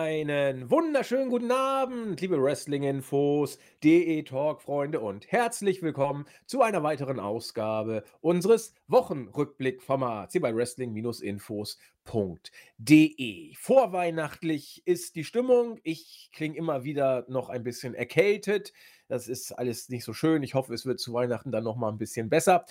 Einen wunderschönen guten Abend, liebe Wrestling-Infos, DE-Talk-Freunde und herzlich willkommen zu einer weiteren Ausgabe unseres Wochenrückblick-Formats hier bei Wrestling-Infos.de. Vorweihnachtlich ist die Stimmung. Ich klinge immer wieder noch ein bisschen erkältet. Das ist alles nicht so schön. Ich hoffe, es wird zu Weihnachten dann noch mal ein bisschen besser.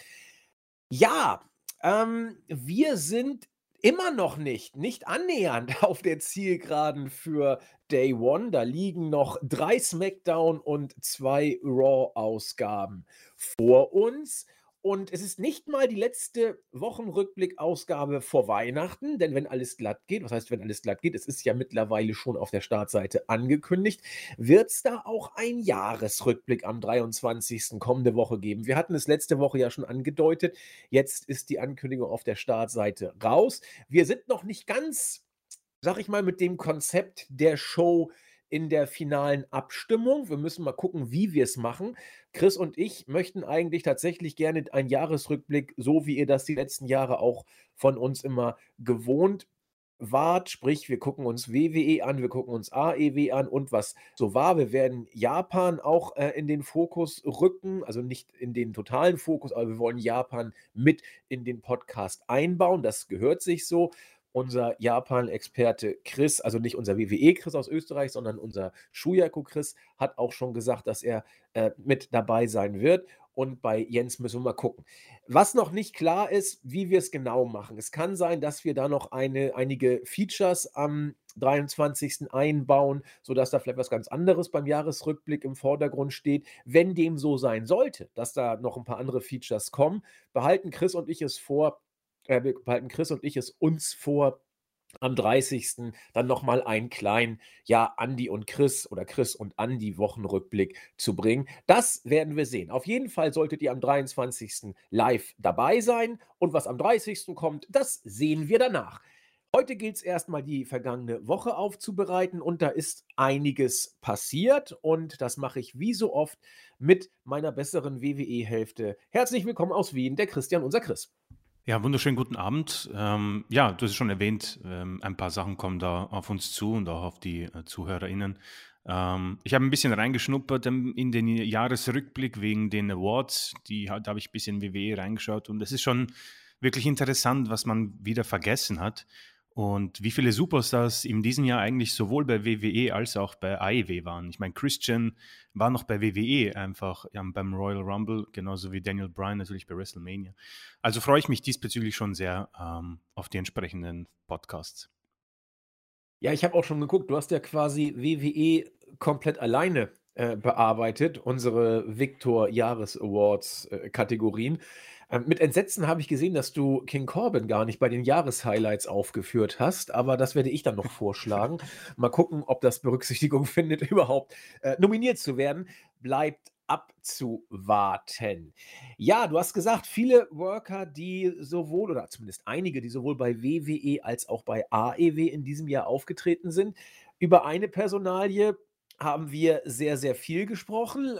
Ja, ähm, wir sind immer noch nicht, nicht annähernd auf der Zielgeraden für Day One. Da liegen noch drei SmackDown und zwei Raw-Ausgaben vor uns. Und es ist nicht mal die letzte Wochenrückblick-Ausgabe vor Weihnachten, denn wenn alles glatt geht, was heißt, wenn alles glatt geht, es ist ja mittlerweile schon auf der Startseite angekündigt, wird es da auch ein Jahresrückblick am 23. kommende Woche geben. Wir hatten es letzte Woche ja schon angedeutet, jetzt ist die Ankündigung auf der Startseite raus. Wir sind noch nicht ganz, sag ich mal, mit dem Konzept der Show in der finalen Abstimmung. Wir müssen mal gucken, wie wir es machen. Chris und ich möchten eigentlich tatsächlich gerne einen Jahresrückblick, so wie ihr das die letzten Jahre auch von uns immer gewohnt wart, sprich, wir gucken uns WWE an, wir gucken uns AEW an und was so war. Wir werden Japan auch äh, in den Fokus rücken, also nicht in den totalen Fokus, aber wir wollen Japan mit in den Podcast einbauen. Das gehört sich so unser Japan-Experte Chris, also nicht unser WWE-Chris aus Österreich, sondern unser Shuyaku-Chris, hat auch schon gesagt, dass er äh, mit dabei sein wird. Und bei Jens müssen wir mal gucken. Was noch nicht klar ist, wie wir es genau machen. Es kann sein, dass wir da noch eine, einige Features am 23. einbauen, sodass da vielleicht was ganz anderes beim Jahresrückblick im Vordergrund steht. Wenn dem so sein sollte, dass da noch ein paar andere Features kommen, behalten Chris und ich es vor, äh, wir behalten Chris und ich es uns vor, am 30. dann nochmal einen kleinen, ja, Andi und Chris oder Chris und Andi Wochenrückblick zu bringen. Das werden wir sehen. Auf jeden Fall solltet ihr am 23. live dabei sein und was am 30. kommt, das sehen wir danach. Heute gilt es erstmal die vergangene Woche aufzubereiten und da ist einiges passiert und das mache ich wie so oft mit meiner besseren WWE-Hälfte. Herzlich willkommen aus Wien, der Christian, unser Chris. Ja, wunderschönen guten Abend. Ähm, ja, du hast es schon erwähnt, ähm, ein paar Sachen kommen da auf uns zu und auch auf die äh, ZuhörerInnen. Ähm, ich habe ein bisschen reingeschnuppert in den Jahresrückblick wegen den Awards. Die, da habe ich ein bisschen WWE reingeschaut und es ist schon wirklich interessant, was man wieder vergessen hat. Und wie viele Superstars in diesem Jahr eigentlich sowohl bei WWE als auch bei AEW waren. Ich meine, Christian war noch bei WWE einfach ja, beim Royal Rumble, genauso wie Daniel Bryan natürlich bei WrestleMania. Also freue ich mich diesbezüglich schon sehr ähm, auf die entsprechenden Podcasts. Ja, ich habe auch schon geguckt, du hast ja quasi WWE komplett alleine äh, bearbeitet, unsere Victor Jahres Awards äh, Kategorien. Ähm, mit Entsetzen habe ich gesehen, dass du King Corbin gar nicht bei den Jahreshighlights aufgeführt hast, aber das werde ich dann noch vorschlagen. Mal gucken, ob das Berücksichtigung findet, überhaupt äh, nominiert zu werden. Bleibt abzuwarten. Ja, du hast gesagt, viele Worker, die sowohl, oder zumindest einige, die sowohl bei WWE als auch bei AEW in diesem Jahr aufgetreten sind. Über eine Personalie haben wir sehr, sehr viel gesprochen.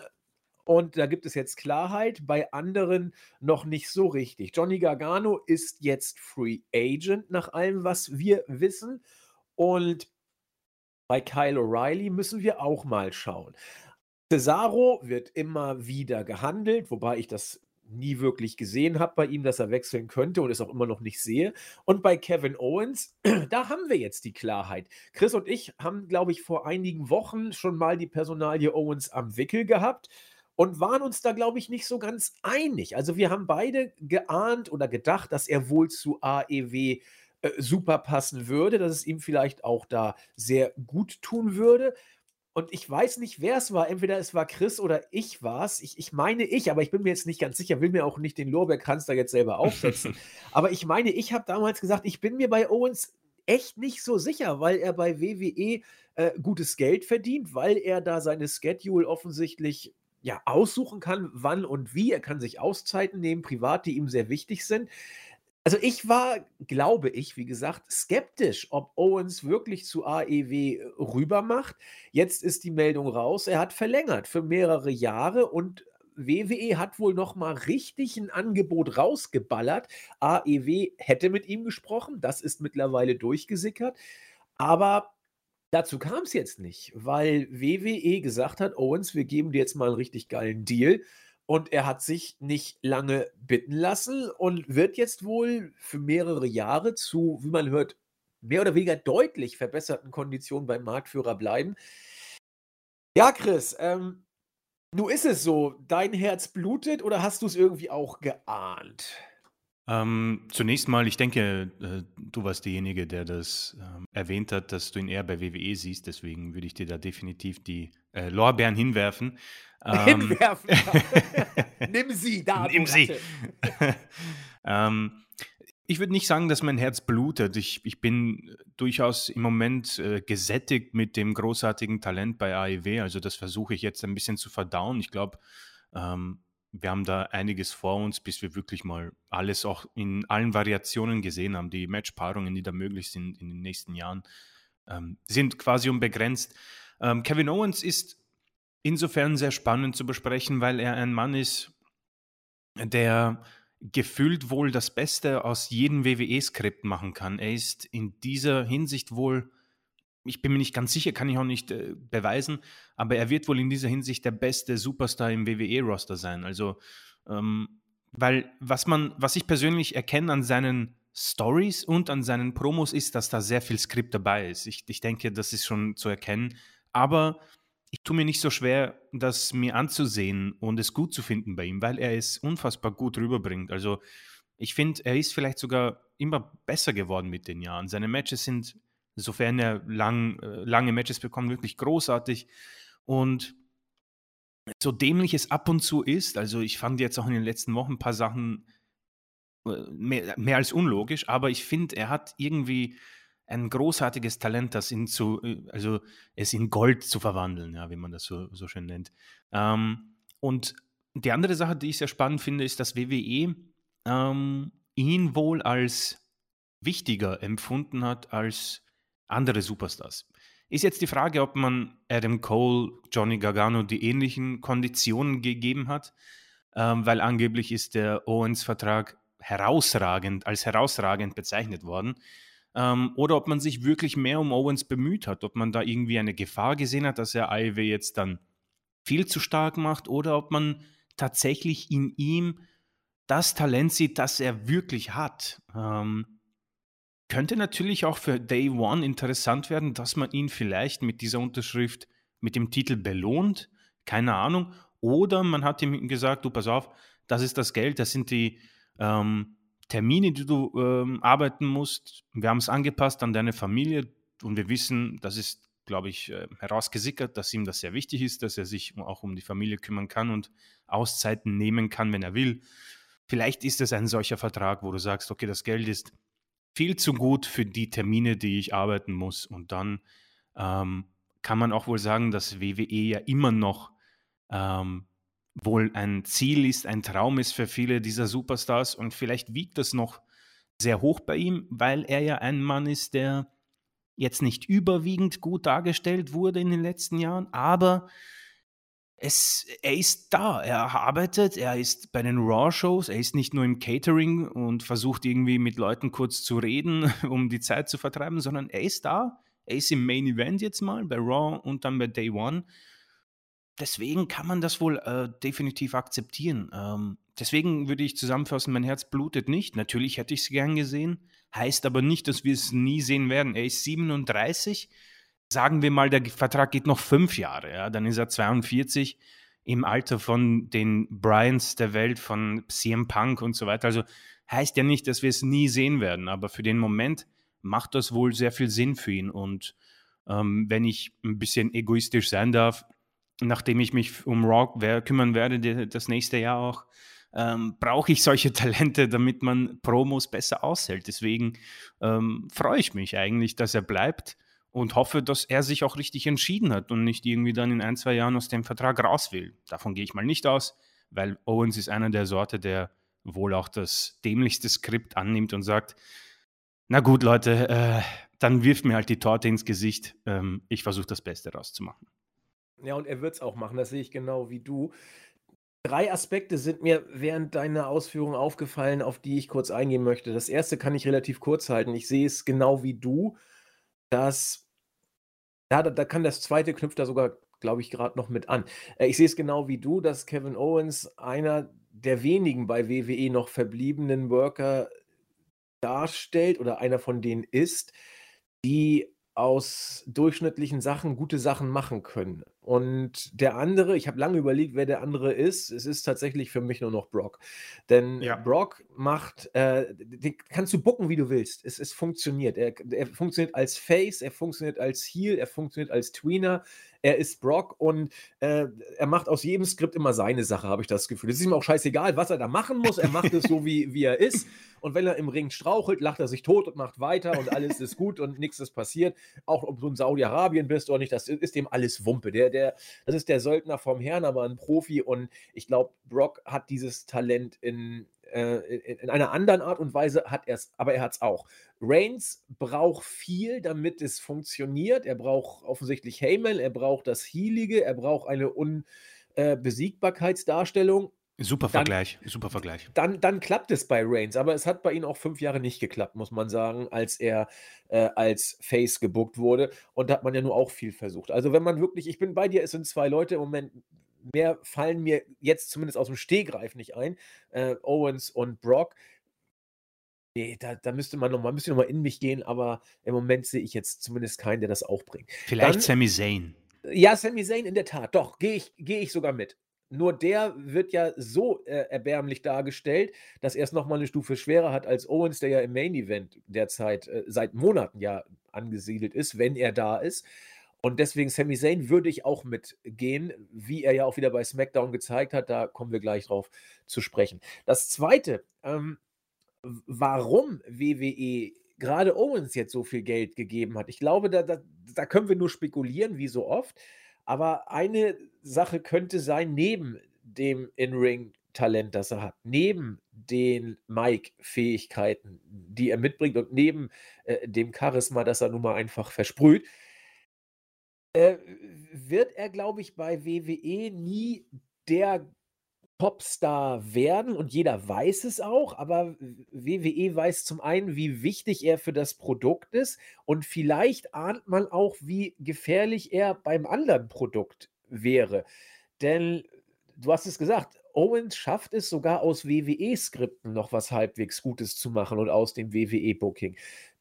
Und da gibt es jetzt Klarheit, bei anderen noch nicht so richtig. Johnny Gargano ist jetzt Free Agent nach allem, was wir wissen. Und bei Kyle O'Reilly müssen wir auch mal schauen. Cesaro wird immer wieder gehandelt, wobei ich das nie wirklich gesehen habe bei ihm, dass er wechseln könnte und es auch immer noch nicht sehe. Und bei Kevin Owens, da haben wir jetzt die Klarheit. Chris und ich haben, glaube ich, vor einigen Wochen schon mal die Personalie Owens am Wickel gehabt und waren uns da, glaube ich, nicht so ganz einig. Also wir haben beide geahnt oder gedacht, dass er wohl zu AEW äh, super passen würde, dass es ihm vielleicht auch da sehr gut tun würde. Und ich weiß nicht, wer es war. Entweder es war Chris oder ich war es. Ich, ich meine ich, aber ich bin mir jetzt nicht ganz sicher, will mir auch nicht den Lorbeerkranz da jetzt selber aufsetzen. aber ich meine, ich habe damals gesagt, ich bin mir bei Owens echt nicht so sicher, weil er bei WWE äh, gutes Geld verdient, weil er da seine Schedule offensichtlich ja, aussuchen kann, wann und wie. Er kann sich Auszeiten nehmen, privat, die ihm sehr wichtig sind. Also ich war, glaube ich, wie gesagt, skeptisch, ob Owens wirklich zu AEW rüber macht. Jetzt ist die Meldung raus, er hat verlängert für mehrere Jahre und WWE hat wohl noch mal richtig ein Angebot rausgeballert. AEW hätte mit ihm gesprochen, das ist mittlerweile durchgesickert, aber Dazu kam es jetzt nicht, weil WWE gesagt hat: „Owens, wir geben dir jetzt mal 'n richtig geilen Deal.“ Und er hat sich nicht lange bitten lassen und wird jetzt wohl für mehrere Jahre zu, wie man hört, mehr oder weniger deutlich verbesserten Konditionen beim Marktführer bleiben. Ja, Chris, ähm, nun ist es so, dein Herz blutet oder hast du es irgendwie auch geahnt? Ähm, zunächst mal, ich denke, äh, du warst derjenige, der das ähm, erwähnt hat, dass du ihn eher bei WWE siehst. Deswegen würde ich dir da definitiv die äh, Lorbeeren hinwerfen. Ähm, hinwerfen. Nimm sie, da. Nimm sie. ähm, ich würde nicht sagen, dass mein Herz blutet. Ich, ich bin durchaus im Moment äh, gesättigt mit dem großartigen Talent bei AEW. Also das versuche ich jetzt ein bisschen zu verdauen. Ich glaube, ähm, wir haben da einiges vor uns, bis wir wirklich mal alles auch in allen Variationen gesehen haben. Die Matchpaarungen, die da möglich sind in den nächsten Jahren, ähm, sind quasi unbegrenzt. Ähm, Kevin Owens ist insofern sehr spannend zu besprechen, weil er ein Mann ist, der gefühlt wohl das Beste aus jedem WWE-Skript machen kann. Er ist in dieser Hinsicht wohl ich bin mir nicht ganz sicher, kann ich auch nicht äh, beweisen, aber er wird wohl in dieser Hinsicht der beste Superstar im WWE-Roster sein. Also, ähm, weil was man, was ich persönlich erkenne an seinen Stories und an seinen Promos ist, dass da sehr viel Skript dabei ist. Ich, ich denke, das ist schon zu erkennen. Aber ich tue mir nicht so schwer, das mir anzusehen und es gut zu finden bei ihm, weil er es unfassbar gut rüberbringt. Also ich finde, er ist vielleicht sogar immer besser geworden mit den Jahren. Seine Matches sind sofern er lang, äh, lange Matches bekommt, wirklich großartig. Und so dämlich es ab und zu ist, also ich fand jetzt auch in den letzten Wochen ein paar Sachen äh, mehr, mehr als unlogisch, aber ich finde, er hat irgendwie ein großartiges Talent, das ihn zu, äh, also es in Gold zu verwandeln, ja, wie man das so, so schön nennt. Ähm, und die andere Sache, die ich sehr spannend finde, ist, dass WWE ähm, ihn wohl als wichtiger empfunden hat als andere Superstars. Ist jetzt die Frage, ob man Adam Cole, Johnny Gargano die ähnlichen Konditionen gegeben hat, ähm, weil angeblich ist der Owens-Vertrag herausragend, als herausragend bezeichnet worden. Ähm, oder ob man sich wirklich mehr um Owens bemüht hat, ob man da irgendwie eine Gefahr gesehen hat, dass er AEW jetzt dann viel zu stark macht, oder ob man tatsächlich in ihm das Talent sieht, das er wirklich hat. Ähm, könnte natürlich auch für Day One interessant werden, dass man ihn vielleicht mit dieser Unterschrift mit dem Titel belohnt. Keine Ahnung. Oder man hat ihm gesagt, du pass auf, das ist das Geld, das sind die ähm, Termine, die du ähm, arbeiten musst. Wir haben es angepasst an deine Familie und wir wissen, das ist, glaube ich, äh, herausgesickert, dass ihm das sehr wichtig ist, dass er sich auch um die Familie kümmern kann und Auszeiten nehmen kann, wenn er will. Vielleicht ist es ein solcher Vertrag, wo du sagst, okay, das Geld ist viel zu gut für die Termine, die ich arbeiten muss. Und dann ähm, kann man auch wohl sagen, dass WWE ja immer noch ähm, wohl ein Ziel ist, ein Traum ist für viele dieser Superstars. Und vielleicht wiegt das noch sehr hoch bei ihm, weil er ja ein Mann ist, der jetzt nicht überwiegend gut dargestellt wurde in den letzten Jahren, aber es, er ist da, er arbeitet, er ist bei den Raw-Shows, er ist nicht nur im Catering und versucht irgendwie mit Leuten kurz zu reden, um die Zeit zu vertreiben, sondern er ist da, er ist im Main Event jetzt mal bei Raw und dann bei Day One. Deswegen kann man das wohl äh, definitiv akzeptieren. Ähm, deswegen würde ich zusammenfassen, mein Herz blutet nicht. Natürlich hätte ich es gern gesehen, heißt aber nicht, dass wir es nie sehen werden. Er ist 37 sagen wir mal, der Vertrag geht noch fünf Jahre, ja, dann ist er 42 im Alter von den Bryans der Welt, von CM Punk und so weiter. Also heißt ja nicht, dass wir es nie sehen werden, aber für den Moment macht das wohl sehr viel Sinn für ihn. Und ähm, wenn ich ein bisschen egoistisch sein darf, nachdem ich mich um Rock kümmern werde, das nächste Jahr auch, ähm, brauche ich solche Talente, damit man Promos besser aushält. Deswegen ähm, freue ich mich eigentlich, dass er bleibt und hoffe, dass er sich auch richtig entschieden hat und nicht irgendwie dann in ein, zwei Jahren aus dem Vertrag raus will. Davon gehe ich mal nicht aus, weil Owens ist einer der Sorte, der wohl auch das dämlichste Skript annimmt und sagt, na gut, Leute, äh, dann wirft mir halt die Torte ins Gesicht. Ähm, ich versuche das Beste rauszumachen. Ja, und er wird es auch machen, das sehe ich genau wie du. Drei Aspekte sind mir während deiner Ausführungen aufgefallen, auf die ich kurz eingehen möchte. Das erste kann ich relativ kurz halten. Ich sehe es genau wie du dass Ja, da da kann das zweite knüpft da sogar, glaube ich, gerade noch mit an. Äh, ich sehe es genau wie du, dass Kevin Owens einer der wenigen bei WWE noch verbliebenen Worker darstellt oder einer von denen ist, die aus durchschnittlichen Sachen gute Sachen machen können. Und der andere, ich habe lange überlegt, wer der andere ist. Es ist tatsächlich für mich nur noch Brock. Denn Ja. Brock macht, äh, den kannst du bucken, wie du willst. Es, es funktioniert. Er, er funktioniert als Face, er funktioniert als Heel, er funktioniert als Tweener. Er ist Brock und äh, er macht aus jedem Skript immer seine Sache, habe ich das Gefühl. Es ist ihm auch scheißegal, was er da machen muss. Er macht es so, wie, wie er ist. Und wenn er im Ring strauchelt, lacht er sich tot und macht weiter und alles ist gut und nichts ist passiert. Auch ob du in Saudi-Arabien bist oder nicht, das ist dem alles Wumpe. Der, der, das ist der Söldner vom Herrn, aber ein Profi. Und ich glaube, Brock hat dieses Talent in, äh, in, in einer anderen Art und Weise, hat er es, aber er hat es auch. Reigns braucht viel, damit es funktioniert. Er braucht offensichtlich Heyman, er braucht das Healige, er braucht eine Unbesiegbarkeitsdarstellung. Super Dann, Vergleich, super Vergleich. dann, dann klappt es bei Reigns, aber es hat bei ihm auch fünf Jahre nicht geklappt, muss man sagen, als er äh, als Face gebuckt wurde. Und da hat man ja nur auch viel versucht. Also, wenn man wirklich, ich bin bei dir, es sind zwei Leute im Moment, mehr fallen mir jetzt zumindest aus dem Stehgreif nicht ein. Äh, Owens und Brock. Nee, da, da müsste man nochmal noch mal in mich gehen, aber im Moment sehe ich jetzt zumindest keinen, der das auch bringt. Vielleicht Dann, Sami Zayn. ja, Sami Zayn in der Tat, doch, gehe ich, geh ich sogar mit. Nur der wird ja so äh, erbärmlich dargestellt, dass er es nochmal eine Stufe schwerer hat als Owens, der ja im Main Event derzeit äh, seit Monaten ja angesiedelt ist, wenn er da ist. Und deswegen Sami Zayn würde ich auch mitgehen, wie er ja auch wieder bei SmackDown gezeigt hat. Da kommen wir gleich drauf zu sprechen. Das zweite, ähm, warum WWE gerade Owens jetzt so viel Geld gegeben hat. Ich glaube, da, da, da können wir nur spekulieren, wie so oft. Aber eine Sache könnte sein, neben dem In-Ring-Talent, das er hat, neben den Mike-Fähigkeiten, die er mitbringt und neben äh, dem Charisma, das er nun mal einfach versprüht, äh, wird er, glaube ich, bei WWE nie der Popstar werden und jeder weiß es auch, aber WWE weiß zum einen, wie wichtig er für das Produkt ist und vielleicht ahnt man auch, wie gefährlich er beim anderen Produkt wäre. Denn du hast es gesagt, Owens schafft es sogar aus WWE-Skripten noch was halbwegs Gutes zu machen und aus dem WWE-Booking.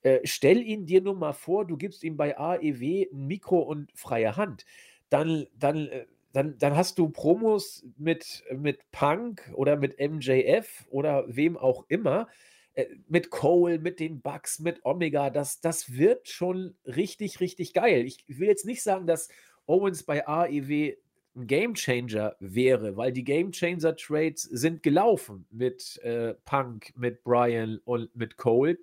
Äh, stell ihn dir nur mal vor, du gibst ihm bei AEW ein Mikro und freie Hand. Dann, dann, äh, dann, dann hast du Promos mit, mit Punk oder mit MJF oder wem auch immer, äh, mit Cole, mit den Bucks, mit Omega. Das, das wird schon richtig, richtig geil. Ich will jetzt nicht sagen, dass Owens bei AEW ein Gamechanger wäre, weil die Gamechanger Trades sind gelaufen mit äh, Punk, mit Brian und mit Cole.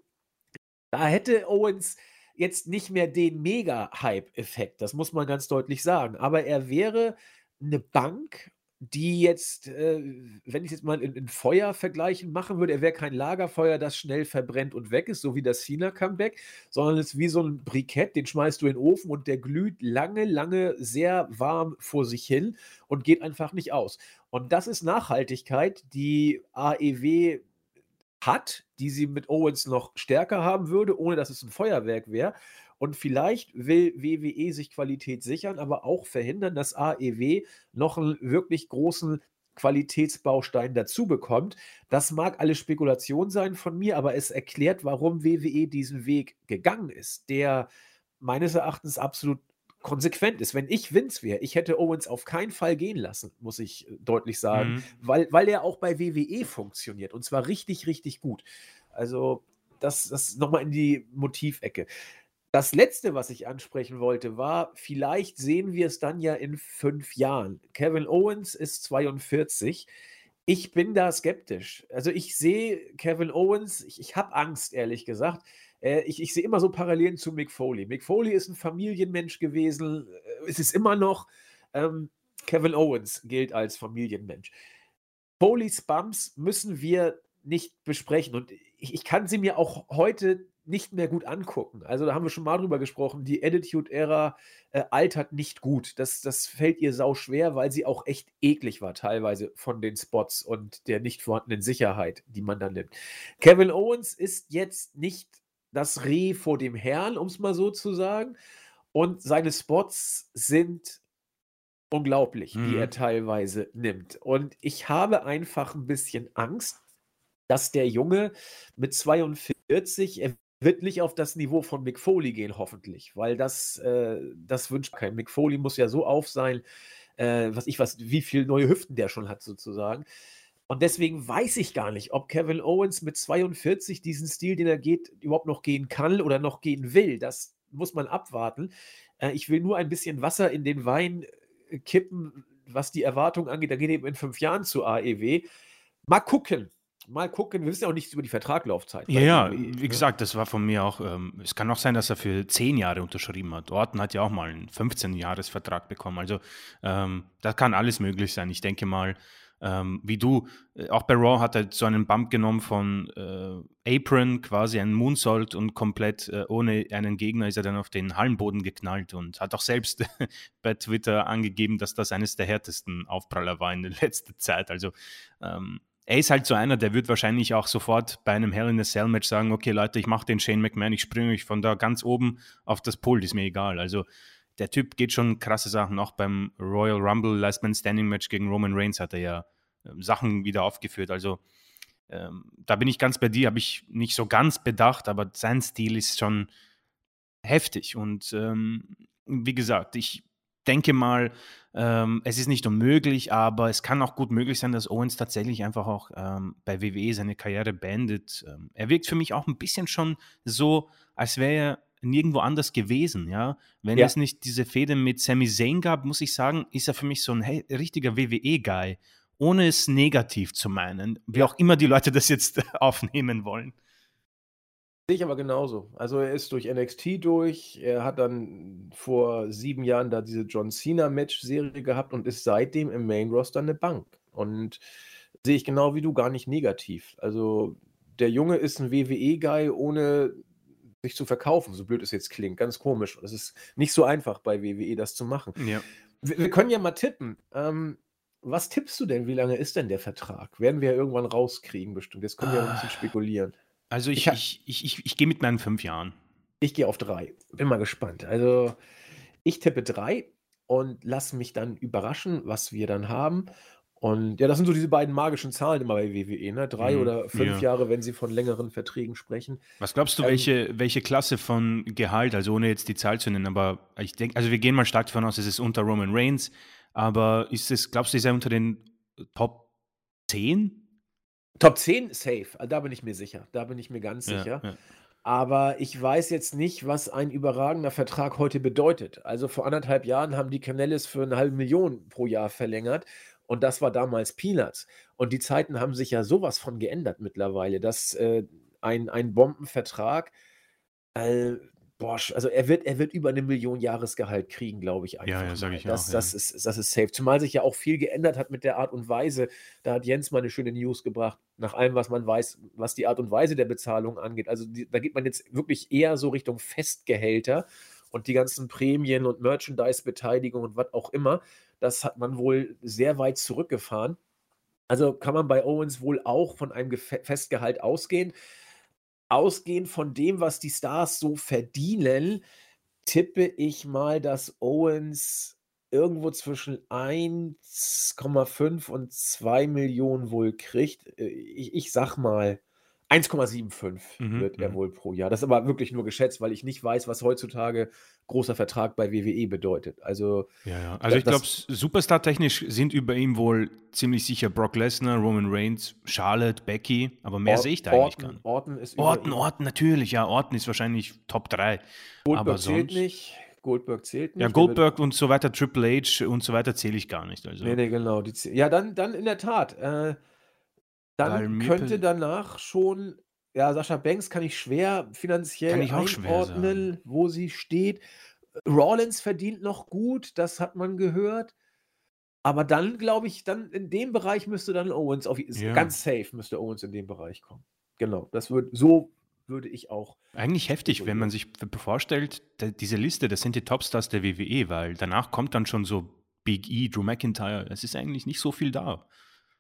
Da hätte Owens jetzt nicht mehr den Mega-Hype-Effekt, das muss man ganz deutlich sagen. Aber er wäre eine Bank, die jetzt, äh, wenn ich jetzt mal in, in Feuer vergleichen machen würde, er wäre kein Lagerfeuer, das schnell verbrennt und weg ist, so wie das Cena-Comeback, sondern es ist wie so ein Brikett, den schmeißt du in den Ofen und der glüht lange, lange sehr warm vor sich hin und geht einfach nicht aus. Und das ist Nachhaltigkeit, die AEW hat, die sie mit Owens noch stärker haben würde, ohne dass es ein Feuerwerk wäre. Und vielleicht will WWE sich Qualität sichern, aber auch verhindern, dass AEW noch einen wirklich großen Qualitätsbaustein dazu bekommt. Das mag alles Spekulation sein von mir, aber es erklärt, warum WWE diesen Weg gegangen ist, der meines Erachtens absolut konsequent ist. Wenn ich Vince wäre, ich hätte Owens auf keinen Fall gehen lassen, muss ich äh, deutlich sagen, Mhm. weil, weil er auch bei WWE funktioniert und zwar richtig, richtig gut. Also das, das nochmal in die Motivecke. Das letzte, was ich ansprechen wollte, war, vielleicht sehen wir es dann ja in fünf Jahren. Kevin Owens ist 42. Ich bin da skeptisch. Also ich sehe Kevin Owens, ich, ich habe Angst, ehrlich gesagt. Äh, ich, ich sehe immer so Parallelen zu Mick Foley. Mick Foley ist ein Familienmensch gewesen, äh, es ist immer noch. Ähm, Kevin Owens gilt als Familienmensch. Foleys Bumps müssen wir nicht besprechen. Und ich, ich kann sie mir auch heute nicht mehr gut angucken. Also da haben wir schon mal drüber gesprochen. Die Attitude-Ära äh, altert nicht gut. Das, das fällt ihr sau schwer, weil sie auch echt eklig war teilweise von den Spots und der nicht vorhandenen Sicherheit, die man dann nimmt. Kevin Owens ist jetzt nicht das Reh vor dem Herrn, um es mal so zu sagen. Und seine Spots sind unglaublich, mhm. die er teilweise nimmt. Und ich habe einfach ein bisschen Angst, dass der Junge mit 42, er wird nicht auf das Niveau von Mick Foley gehen, hoffentlich, weil das, äh, das wünscht kein. Mick Foley muss ja so auf sein, äh, was ich was, wie viele neue Hüften der schon hat, sozusagen. Und deswegen weiß ich gar nicht, ob Kevin Owens mit 42 diesen Stil, den er geht, überhaupt noch gehen kann oder noch gehen will. Das muss man abwarten. Äh, ich will nur ein bisschen Wasser in den Wein äh, kippen, was die Erwartung angeht. Da geht eben in fünf Jahren zu AEW. Mal gucken. Mal gucken, wir wissen ja auch nichts über die Vertraglaufzeit. Ja, ja, wie ne? gesagt, das war von mir auch, ähm, es kann auch sein, dass er für zehn Jahre unterschrieben hat. Orton hat ja auch mal einen 15-Jahres-Vertrag bekommen. Also ähm, das kann alles möglich sein. Ich denke mal, ähm, wie du, äh, auch bei Raw hat er so einen Bump genommen von äh, Apron, quasi einen Moonsault und komplett äh, ohne einen Gegner ist er dann auf den Hallenboden geknallt und hat auch selbst bei Twitter angegeben, dass das eines der härtesten Aufpraller war in der letzten Zeit. Also ähm, er ist halt so einer, der wird wahrscheinlich auch sofort bei einem Hell in a Cell Match sagen, okay Leute, ich mache den Shane McMahon, ich springe euch von da ganz oben auf das Pult, ist mir egal. Also der Typ geht schon krasse Sachen. Auch beim Royal Rumble Last Man Standing Match gegen Roman Reigns hat er ja ähm, Sachen wieder aufgeführt. Also ähm, da bin ich ganz bei dir, habe ich nicht so ganz bedacht, aber sein Stil ist schon heftig. Und ähm, wie gesagt, ich denke mal, ähm, es ist nicht unmöglich, aber es kann auch gut möglich sein, dass Owens tatsächlich einfach auch ähm, bei WWE seine Karriere beendet. Ähm, er wirkt für mich auch ein bisschen schon so, als wäre er nirgendwo anders gewesen, ja. Wenn ja. es nicht diese Fehde mit Sami Zayn gab, muss ich sagen, ist er für mich so ein hey, richtiger WWE-Guy ohne es negativ zu meinen, wie auch immer die Leute das jetzt aufnehmen wollen. Sehe ich aber genauso. Also er ist durch NXT durch, er hat dann vor sieben Jahren da diese John Cena-Match-Serie gehabt und ist seitdem im Main-Roster eine Bank. Und sehe ich genau wie du, gar nicht negativ. Also der Junge ist ein WWE-Guy, ohne sich zu verkaufen, so blöd es jetzt klingt. Ganz komisch. Es ist nicht so einfach bei WWE, das zu machen. Ja. Wir, wir können ja mal tippen. Ähm, was tippst du denn? Wie lange ist denn der Vertrag? Werden wir ja irgendwann rauskriegen, bestimmt. Jetzt können wir ah, ein bisschen ah. spekulieren. Also ich, ich, ich, ich, ich gehe mit meinen fünf Jahren. Ich gehe auf drei. Bin mal gespannt. Also ich tippe drei und lass mich dann überraschen, was wir dann haben. Und ja, das sind so diese beiden magischen Zahlen immer bei WWE, ne? Drei mhm, oder fünf ja. Jahre, wenn sie von längeren Verträgen sprechen. Was glaubst du, ähm, welche, welche Klasse von Gehalt, also ohne jetzt die Zahl zu nennen, aber ich denke, also wir gehen mal stark davon aus, es ist unter Roman Reigns, aber ist es, glaubst du, ist er unter den Top 10? Top 10 safe, äh, da bin ich mir sicher. Da bin ich mir ganz ja, sicher. Ja. Aber ich weiß jetzt nicht, was ein überragender Vertrag heute bedeutet. Also vor anderthalb Jahren haben die Canellis für eine halbe Million pro Jahr verlängert. Und das war damals Peanuts. Und die Zeiten haben sich ja sowas von geändert mittlerweile, dass äh, ein, ein Bombenvertrag äh, Boah, also er wird, er wird über eine Million Jahresgehalt kriegen, glaube ich einfach. Ja, ja, sage ich das, auch. Das, ja. ist, das ist safe. Zumal sich ja auch viel geändert hat mit der Art und Weise. Da hat Jens mal eine schöne News gebracht, nach allem, was man weiß, was die Art und Weise der Bezahlung angeht. Also die, da geht man jetzt wirklich eher so Richtung Festgehälter und die ganzen Prämien und Merchandise-Beteiligung und was auch immer. Das hat man wohl sehr weit zurückgefahren. Also kann man bei Owens wohl auch von einem Festgehalt ausgehen ausgehend von dem, was die Stars so verdienen, tippe ich mal, dass Owens irgendwo zwischen 1,5 und 2 Millionen wohl kriegt. Äh, ich, ich sag mal 1,75 mhm, wird er mhm. wohl pro Jahr. Das ist aber wirklich nur geschätzt, weil ich nicht weiß, was heutzutage großer Vertrag bei WWE bedeutet. Also, ja, ja. also ich glaube, Superstar-technisch sind über ihm wohl ziemlich sicher Brock Lesnar, Roman Reigns, Charlotte, Becky, aber mehr sehe ich da eigentlich gar nicht. Orton ist Orton, Orton, natürlich, ja, Orton ist wahrscheinlich Top 3. Goldberg aber zählt sonst, nicht. Goldberg zählt nicht. Ja, Goldberg und so weiter, Triple H und so weiter zähle ich gar nicht. Also. Nee, nee, genau. ja, dann, dann in der Tat. Äh, dann könnte danach schon ja, Sascha Banks kann ich schwer finanziell ich auch schwer einordnen, wo sie steht. Rawlins verdient noch gut, das hat man gehört. Aber dann glaube ich, dann in dem Bereich müsste dann Owens auf Ja. ganz safe müsste Owens in dem Bereich kommen. Genau, das wird so würde ich auch Eigentlich heftig, wenn man sich vorstellt, diese Liste, das sind die Topstars der WWE, weil danach kommt dann schon so Big E, Drew McIntyre. Es ist eigentlich nicht so viel da.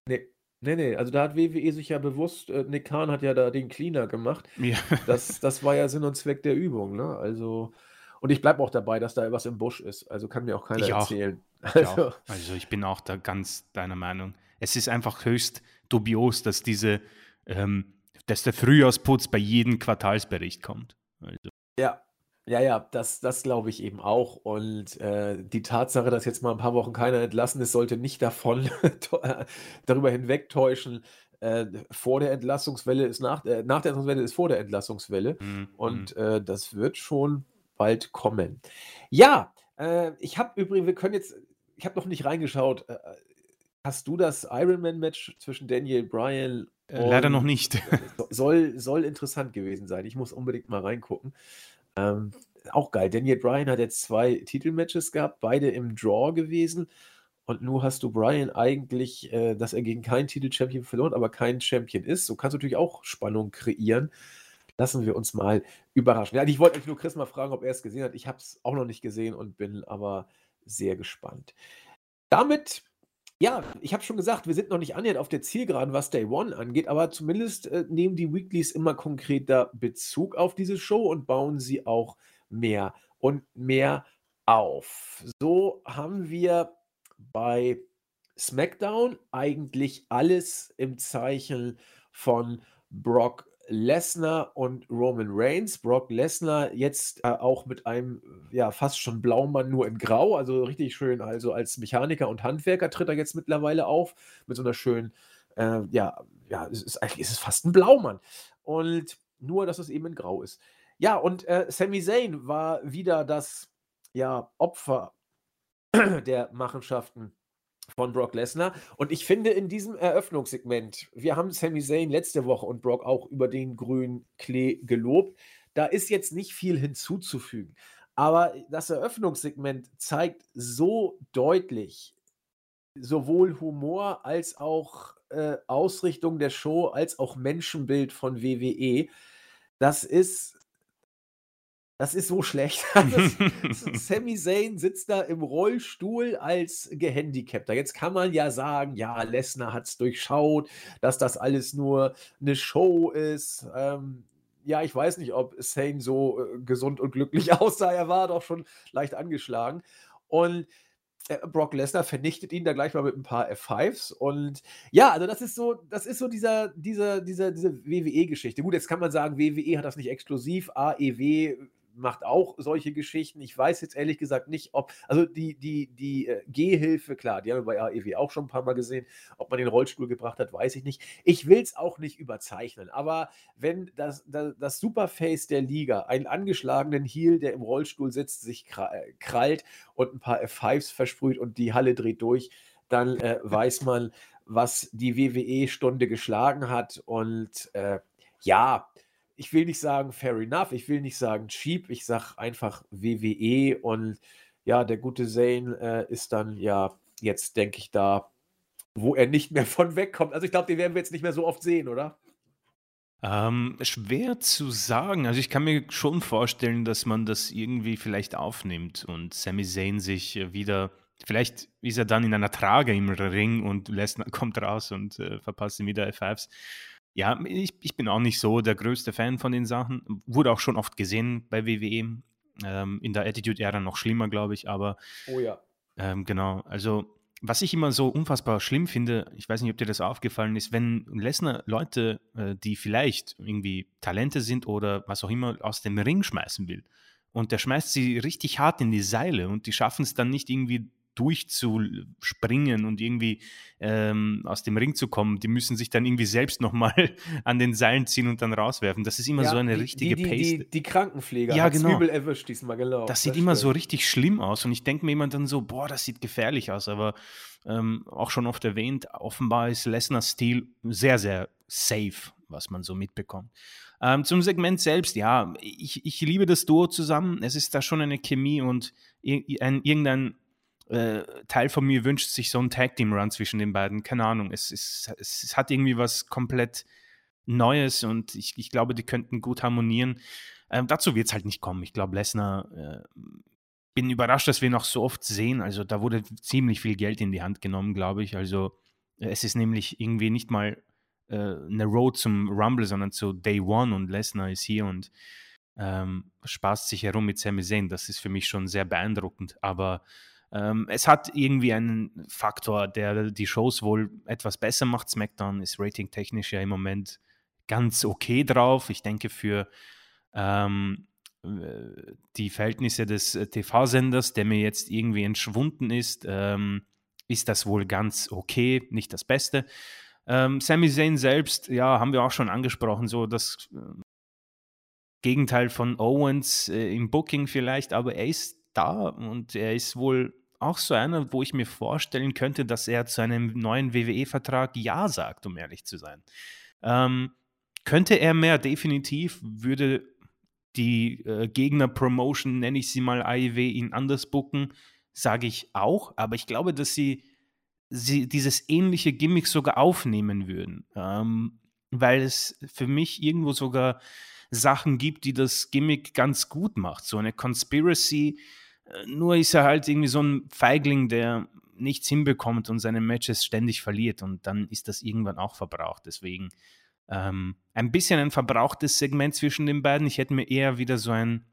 Nee. Nee, nee, also da hat WWE sich ja bewusst, äh, Nick Khan hat ja da den Cleaner gemacht. Ja. Das, das war ja Sinn und Zweck der Übung, ne? Also, Und ich bleibe auch dabei, dass da was im Busch ist. Also kann mir auch keiner Ich auch. erzählen. Ich Also, auch. Also ich bin auch da ganz deiner Meinung. Es ist einfach höchst dubios, dass diese, ähm, dass der Frühjahrsputz bei jedem Quartalsbericht kommt. Also, ja, ja, ja, das, das glaube ich eben auch. Und äh, die Tatsache, dass jetzt mal ein paar Wochen keiner entlassen ist, sollte nicht davon darüber hinwegtäuschen. Äh, vor der Entlassungswelle ist nach, äh, nach der Entlassungswelle ist vor der Entlassungswelle. mm, mm. Und äh, das wird schon bald kommen. Ja, äh, ich habe übrigens, wir können jetzt, ich habe noch nicht reingeschaut. Äh, hast du das Ironman-Match zwischen Daniel Bryan Äh, leider noch und nicht. so- soll, soll interessant gewesen sein. Ich muss unbedingt mal reingucken. Ähm, auch geil. Daniel Bryan hat jetzt zwei Titelmatches gehabt, beide im Draw gewesen. Und nun hast du Bryan eigentlich, äh, dass er gegen keinen Titelchampion verloren, aber kein Champion ist. So kannst du natürlich auch Spannung kreieren. Lassen wir uns mal überraschen. Ja, ich wollte eigentlich nur Chris mal fragen, ob er es gesehen hat. Ich habe es auch noch nicht gesehen und bin aber sehr gespannt. Damit, ja, ich habe schon gesagt, wir sind noch nicht annähernd auf der Zielgeraden, was Day One angeht, aber zumindest äh, nehmen die Weeklies immer konkreter Bezug auf diese Show und bauen sie auch mehr und mehr auf. So haben wir bei SmackDown eigentlich alles im Zeichen von Brock Lesnar und Roman Reigns. Brock Lesnar jetzt äh, auch mit einem ja fast schon Blaumann nur in Grau, also richtig schön, also als Mechaniker und Handwerker tritt er jetzt mittlerweile auf mit so einer schönen, äh, ja, ja, es ist eigentlich ist es fast ein Blaumann und nur, dass es eben in Grau ist. Ja, und äh, Sami Zayn war wieder das ja Opfer der Machenschaften von Brock Lesnar. Und ich finde in diesem Eröffnungssegment, wir haben Sami Zayn letzte Woche und Brock auch über den grünen Klee gelobt. Da ist jetzt nicht viel hinzuzufügen. Aber das Eröffnungssegment zeigt so deutlich sowohl Humor als auch äh, Ausrichtung der Show, als auch Menschenbild von WWE. Das ist das ist so schlecht. Sami Zayn sitzt da im Rollstuhl als Gehandicapter. Jetzt kann man ja sagen, ja, Lesnar hat es durchschaut, dass das alles nur eine Show ist. Ähm, ja, ich weiß nicht, ob Zayn so äh, gesund und glücklich aussah. Er war doch schon leicht angeschlagen. Und äh, Brock Lesnar vernichtet ihn da gleich mal mit ein paar F5s. Und ja, also das ist so, das ist so dieser, dieser, dieser, diese WWE-Geschichte. Gut, jetzt kann man sagen, WWE hat das nicht exklusiv, AEW macht auch solche Geschichten. Ich weiß jetzt ehrlich gesagt nicht, ob, also die, die, die äh, Gehhilfe, klar, die haben wir bei AEW auch schon ein paar Mal gesehen. Ob man den Rollstuhl gebracht hat, weiß ich nicht. Ich will es auch nicht überzeichnen, aber wenn das, das, das Superface der Liga einen angeschlagenen Heel, der im Rollstuhl sitzt, sich kra- krallt und ein paar F5s versprüht und die Halle dreht durch, dann äh, weiß man, was die WWE-Stunde geschlagen hat. Und äh, ja, ich will nicht sagen fair enough, ich will nicht sagen cheap, ich sage einfach WWE und ja, der gute Zane äh, ist dann ja jetzt, denke ich, da, wo er nicht mehr von wegkommt. Also ich glaube, den werden wir jetzt nicht mehr so oft sehen, oder? Ähm, schwer zu sagen. Also ich kann mir schon vorstellen, dass man das irgendwie vielleicht aufnimmt und Sami Zayn sich äh, wieder, vielleicht ist er dann in einer Trage im Ring und Lesnar kommt raus und äh, verpasst ihm wieder F5s. Ja, ich, ich bin auch nicht so der größte Fan von den Sachen. Wurde auch schon oft gesehen bei WWE. Ähm, in der Attitude-Ära noch schlimmer, glaube ich, aber Oh ja. ähm, genau, also was ich immer so unfassbar schlimm finde, ich weiß nicht, ob dir das aufgefallen ist, wenn Lesnar Leute, äh, die vielleicht irgendwie Talente sind oder was auch immer, aus dem Ring schmeißen will. Und der schmeißt sie richtig hart in die Seile und die schaffen es dann nicht irgendwie durchzuspringen und irgendwie ähm, aus dem Ring zu kommen. Die müssen sich dann irgendwie selbst nochmal an den Seilen ziehen und dann rauswerfen. Das ist immer ja, so eine die, richtige die, die, Paste. Die, die Krankenpfleger Ja, genau. übel erwischt diesmal, genau. Das sieht das immer so stimmt. richtig schlimm aus und ich denke mir immer dann so, boah, das sieht gefährlich aus, aber ähm, auch schon oft erwähnt, offenbar ist Lesners Stil sehr, sehr safe, was man so mitbekommt. Ähm, zum Segment selbst, ja, ich, ich liebe das Duo zusammen, es ist da schon eine Chemie und ir- ein, irgendein äh, Teil von mir wünscht sich so einen Tag-Team-Run zwischen den beiden, keine Ahnung, es, es, es hat irgendwie was komplett Neues und ich, ich glaube, die könnten gut harmonieren. Ähm, dazu wird es halt nicht kommen. Ich glaube, Lesnar, äh, bin überrascht, dass wir noch so oft sehen. Also da wurde ziemlich viel Geld in die Hand genommen, glaube ich. Also es ist nämlich irgendwie nicht mal äh, eine Road zum Rumble, sondern zu Day One und Lesnar ist hier und ähm, spaßt sich herum mit Sami Zayn. Das ist für mich schon sehr beeindruckend. Aber ähm, es hat irgendwie einen Faktor, der die Shows wohl etwas besser macht. SmackDown ist ratingtechnisch ja im Moment ganz okay drauf. Ich denke, für ähm, die Verhältnisse des äh, TV-Senders, der mir jetzt irgendwie entschwunden ist, ähm, ist das wohl ganz okay, nicht das Beste. Ähm, Sami Zayn selbst, ja, haben wir auch schon angesprochen, so das äh, Gegenteil von Owens äh, im Booking vielleicht, aber er ist da und er ist wohl auch so einer, wo ich mir vorstellen könnte, dass er zu einem neuen WWE-Vertrag Ja sagt, um ehrlich zu sein. Ähm, könnte er mehr, definitiv, würde die äh, Gegner-Promotion, nenne ich sie mal AIW, ihn anders booken, sage ich auch. Aber ich glaube, dass sie, sie dieses ähnliche Gimmick sogar aufnehmen würden. Ähm, weil es für mich irgendwo sogar Sachen gibt, die das Gimmick ganz gut macht. So eine Conspiracy, nur ist er halt irgendwie so ein Feigling, der nichts hinbekommt und seine Matches ständig verliert und dann ist das irgendwann auch verbraucht. Deswegen ähm, ein bisschen ein verbrauchtes Segment zwischen den beiden. Ich hätte mir eher wieder so ein,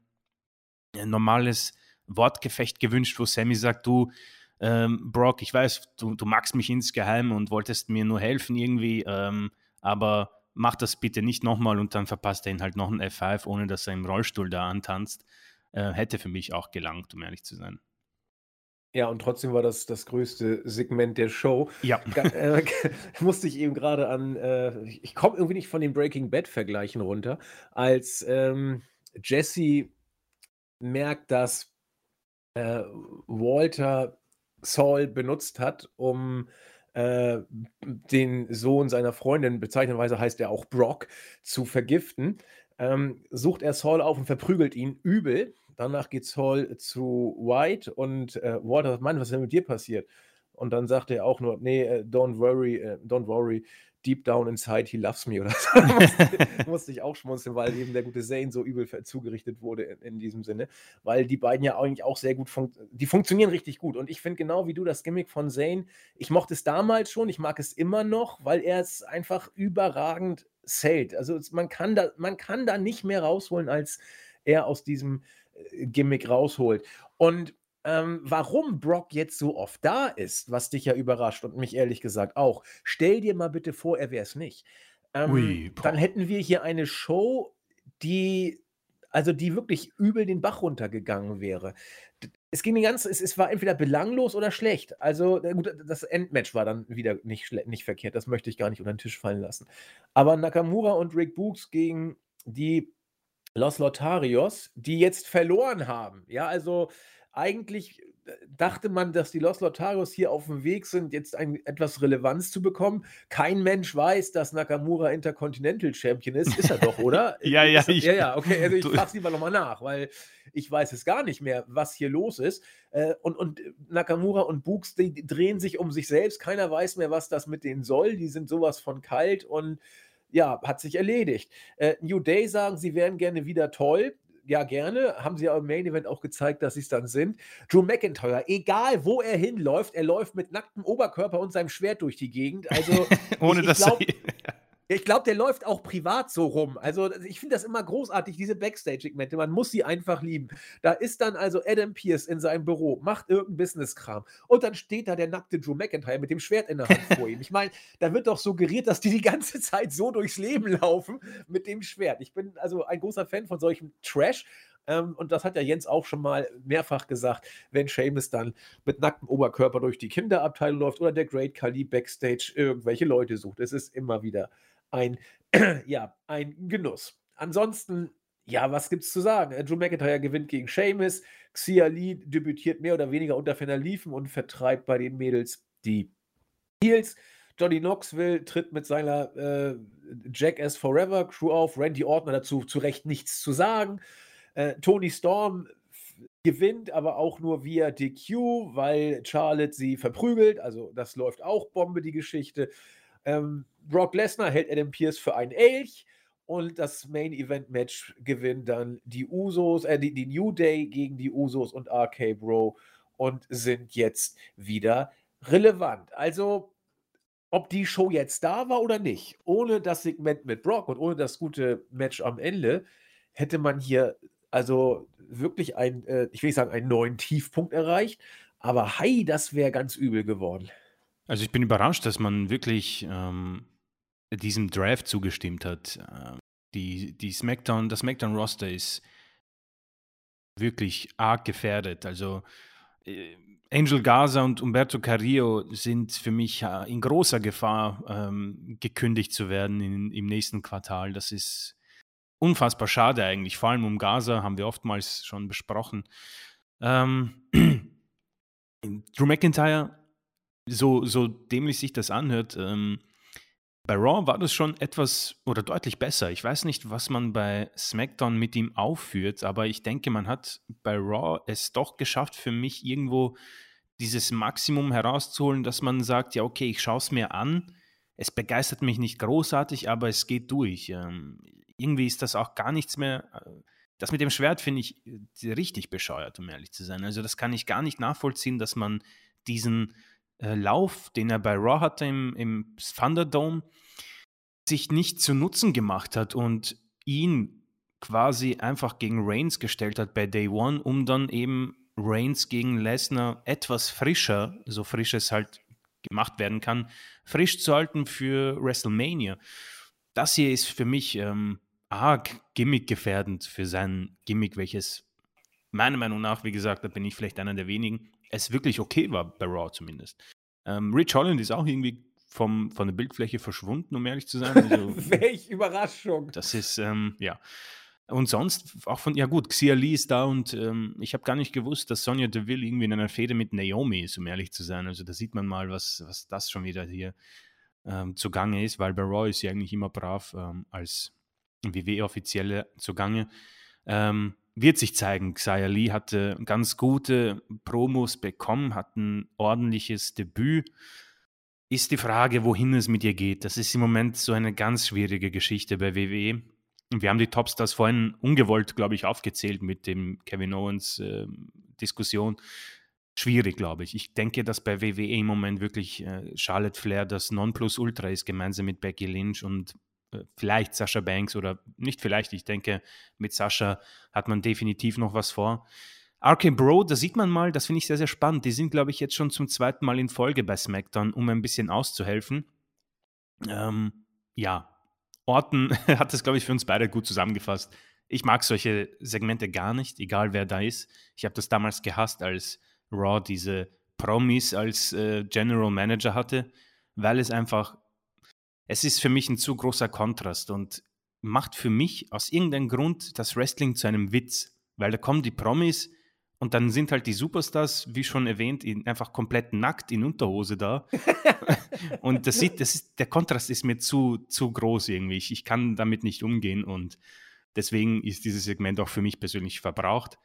ein normales Wortgefecht gewünscht, wo Sammy sagt, du, ähm, Brock, ich weiß, du, du magst mich insgeheim und wolltest mir nur helfen irgendwie, ähm, aber mach das bitte nicht nochmal und dann verpasst er ihn halt noch ein F5, ohne dass er im Rollstuhl da antanzt. Äh, hätte für mich auch gelangt, um ehrlich zu sein. Ja, und trotzdem war das das größte Segment der Show. Ja. äh, musste ich eben gerade an, äh, ich komme irgendwie nicht von den Breaking Bad-Vergleichen runter, als ähm, Jesse merkt, dass äh, Walter Saul benutzt hat, um äh, den Sohn seiner Freundin, bezeichnenderweise heißt er auch Brock, zu vergiften, ähm, sucht er Saul auf und verprügelt ihn übel. Danach geht Saul zu White und äh, Walter sagt, Mann, was ist denn mit dir passiert? Und dann sagt er auch nur, nee, äh, don't worry, äh, don't worry, deep down inside he loves me oder so. musste, ich auch schmunzeln, weil eben der gute Zane so übel zugerichtet wurde in, in, diesem Sinne, weil die beiden ja eigentlich auch sehr gut, fun die funktionieren richtig gut und ich finde genau wie du das Gimmick von Zane, ich mochte es damals schon, ich mag es immer noch, weil er es einfach überragend zählt. Also man kann da, man kann da nicht mehr rausholen, als er aus diesem Gimmick rausholt. Und ähm, warum Brock jetzt so oft da ist, was dich ja überrascht und mich ehrlich gesagt auch. Stell dir mal bitte vor, er wäre es nicht. Ähm, Ui, dann hätten wir hier eine Show, die also die wirklich übel den Bach runtergegangen wäre. Es ging die ganze, es, es war entweder belanglos oder schlecht. Also gut, das Endmatch war dann wieder nicht, nicht verkehrt. Das möchte ich gar nicht unter den Tisch fallen lassen. Aber Nakamura und Rick Books gegen die Los Lotarios, die jetzt verloren haben. Ja, also eigentlich äh, dachte man, dass die Los Lotarios hier auf dem Weg sind, jetzt ein, etwas Relevanz zu bekommen. Kein Mensch weiß, dass Nakamura Intercontinental Champion ist. Ist er doch, oder? ja, ja. Ich, ja, ja, okay. Also ich frage lieber nochmal nach, weil ich weiß es gar nicht mehr, was hier los ist. Äh, und, und Nakamura und Books, die drehen sich um sich selbst. Keiner weiß mehr, was das mit denen soll. Die sind sowas von kalt und ja, hat sich erledigt. Äh, New Day sagen, sie wären gerne wieder toll ja, gerne. Haben sie ja im Main Event auch gezeigt, dass sie es dann sind. Drew McIntyre, egal wo er hinläuft, er läuft mit nacktem Oberkörper und seinem Schwert durch die Gegend. Also, Ohne ich, ich dass glaub, ich glaube, der läuft auch privat so rum. Also ich finde das immer großartig, diese Backstage-Segmente. Man muss sie einfach lieben. Da ist dann also Adam Pierce in seinem Büro, macht irgendeinen Business-Kram. Und dann steht da der nackte Drew McIntyre mit dem Schwert in der Hand vor ihm. Ich meine, da wird doch suggeriert, dass die die ganze Zeit so durchs Leben laufen mit dem Schwert. Ich bin also ein großer Fan von solchem Trash. Ähm, und das hat ja Jens auch schon mal mehrfach gesagt, wenn Seamus dann mit nacktem Oberkörper durch die Kinderabteilung läuft oder der Great Khali Backstage irgendwelche Leute sucht. Es ist immer wieder ein, ja, ein Genuss. Ansonsten, ja, was gibt's zu sagen? Drew McIntyre gewinnt gegen Sheamus. Xia Lee debütiert mehr oder weniger unter Ferner Liefen und vertreibt bei den Mädels die Heels. Johnny Knoxville tritt mit seiner äh, Jackass Forever Crew auf. Randy Orton dazu zu Recht nichts zu sagen. Äh, Tony Storm gewinnt, aber auch nur via DQ, weil Charlotte sie verprügelt. Also das läuft auch Bombe, die Geschichte. Ähm, Brock Lesnar hält Adam Pierce für einen Elch und das Main Event Match gewinnt dann die Usos, äh, die, die New Day gegen die Usos und RK Bro und sind jetzt wieder relevant. Also, ob die Show jetzt da war oder nicht, ohne das Segment mit Brock und ohne das gute Match am Ende, hätte man hier also wirklich ein, äh, ich will nicht sagen, einen neuen Tiefpunkt erreicht, aber hi, das wäre ganz übel geworden. Also ich bin überrascht, dass man wirklich ähm, diesem Draft zugestimmt hat. Äh, die, die Smackdown, das Smackdown-Roster ist wirklich arg gefährdet. Also äh, Angel Gaza und Umberto Carrillo sind für mich äh, in großer Gefahr, ähm, gekündigt zu werden in, im nächsten Quartal. Das ist unfassbar schade eigentlich. Vor allem um Gaza haben wir oftmals schon besprochen. Ähm, Drew McIntyre, so, so dämlich sich das anhört, ähm, bei Raw war das schon etwas oder deutlich besser. Ich weiß nicht, was man bei SmackDown mit ihm aufführt, aber ich denke, man hat bei Raw es doch geschafft, für mich irgendwo dieses Maximum herauszuholen, dass man sagt, ja, okay, ich schaue es mir an. Es begeistert mich nicht großartig, aber es geht durch. Ähm, irgendwie ist das auch gar nichts mehr. Äh, das mit dem Schwert finde ich äh, richtig bescheuert, um ehrlich zu sein. Also das kann ich gar nicht nachvollziehen, dass man diesen äh, Lauf, den er bei Raw hatte im, im Thunderdome, sich nicht zu Nutzen gemacht hat und ihn quasi einfach gegen Reigns gestellt hat bei Day One, um dann eben Reigns gegen Lesnar etwas frischer, so frisch es halt gemacht werden kann, frisch zu halten für WrestleMania. Das hier ist für mich ähm, arg gimmickgefährdend für sein Gimmick, welches meiner Meinung nach, wie gesagt, da bin ich vielleicht einer der wenigen, es wirklich okay war, bei Raw zumindest. Ähm, Rich Holland ist auch irgendwie vom, von der Bildfläche verschwunden, um ehrlich zu sein. Also, Welch Überraschung. Das ist, ähm, ja. Und sonst auch von, ja gut, Xia Lee ist da und ähm, ich habe gar nicht gewusst, dass Sonja Deville irgendwie in einer Fehde mit Naomi ist, um ehrlich zu sein. Also da sieht man mal, was, was das schon wieder hier ähm, zugange ist, weil bei Raw ist sie eigentlich immer brav ähm, als WWE-Offizielle zugange. Ähm, wird sich zeigen. Xia Lee hatte ganz gute Promos bekommen, hat ein ordentliches Debüt. Ist die Frage, wohin es mit ihr geht. Das ist im Moment so eine ganz schwierige Geschichte bei WWE. Wir haben die Topstars vorhin ungewollt, glaube ich, aufgezählt mit dem Kevin Owens äh, Diskussion. Schwierig, glaube ich. Ich denke, dass bei WWE im Moment wirklich äh, Charlotte Flair das Nonplusultra ist, gemeinsam mit Becky Lynch und vielleicht Sascha Banks oder nicht vielleicht, ich denke, mit Sascha hat man definitiv noch was vor. RK Bro, da sieht man mal, das finde ich sehr, sehr spannend. Die sind, glaube ich, jetzt schon zum zweiten Mal in Folge bei SmackDown, um ein bisschen auszuhelfen. Ähm, ja, Orton hat das, glaube ich, für uns beide gut zusammengefasst. Ich mag solche Segmente gar nicht, egal wer da ist. Ich habe das damals gehasst, als Raw diese Promis als äh, General Manager hatte, weil es einfach es ist für mich ein zu großer Kontrast und macht für mich aus irgendeinem Grund das Wrestling zu einem Witz, weil da kommen die Promis und dann sind halt die Superstars, wie schon erwähnt, einfach komplett nackt in Unterhose da. und das sieht, das ist, der Kontrast ist mir zu, zu groß irgendwie. Ich, ich kann damit nicht umgehen und deswegen ist dieses Segment auch für mich persönlich verbraucht.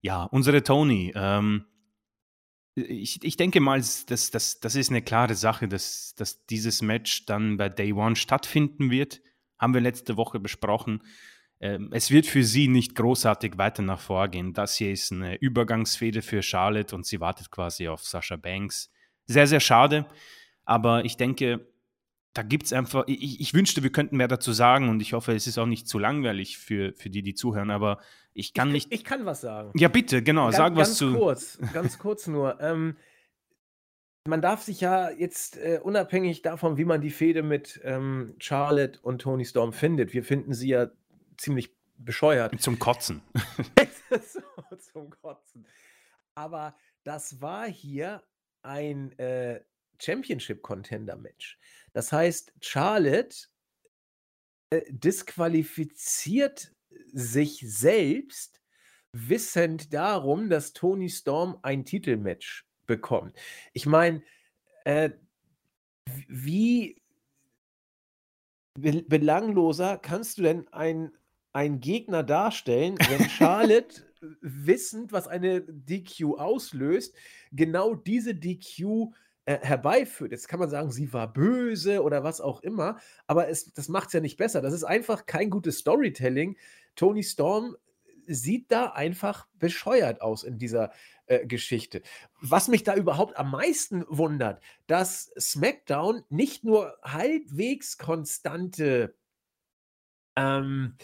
Ja, unsere Tony, ähm, ich, ich denke mal, das, das, das ist eine klare Sache, dass, dass dieses Match dann bei Day One stattfinden wird. Haben wir letzte Woche besprochen. Ähm, es wird für sie nicht großartig weiter nach vorgehen. Das hier ist eine Übergangsfehde für Charlotte und sie wartet quasi auf Sascha Banks. Sehr, sehr schade. Aber ich denke, da gibt es einfach, ich, ich, wünschte, wir könnten mehr dazu sagen und ich hoffe, es ist auch nicht zu langweilig für, für die, die zuhören, aber ich kann ich, nicht. Ich kann was sagen. Ja, bitte, genau, ganz, sag was ganz zu. Kurz, ganz kurz nur. Ähm, man darf sich ja jetzt äh, unabhängig davon, wie man die Fehde mit ähm, Charlotte und Tony Storm findet, wir finden sie ja ziemlich bescheuert. Zum Kotzen. so, zum Kotzen. Aber das war hier ein äh, Championship-Contender-Match. Das heißt, Charlotte äh, disqualifiziert sich selbst, wissend darum, dass Tony Storm ein Titelmatch bekommt. Ich meine, äh, wie be belangloser kannst du denn einen Gegner darstellen, wenn Charlotte wissend, was eine DQ auslöst, genau diese DQ äh, herbeiführt. Jetzt kann man sagen, sie war böse oder was auch immer, aber es, das macht es ja nicht besser. Das ist einfach kein gutes Storytelling. Tony Storm sieht da einfach bescheuert aus in dieser äh, Geschichte. Was mich da überhaupt am meisten wundert, dass SmackDown nicht nur halbwegs konstante ähm,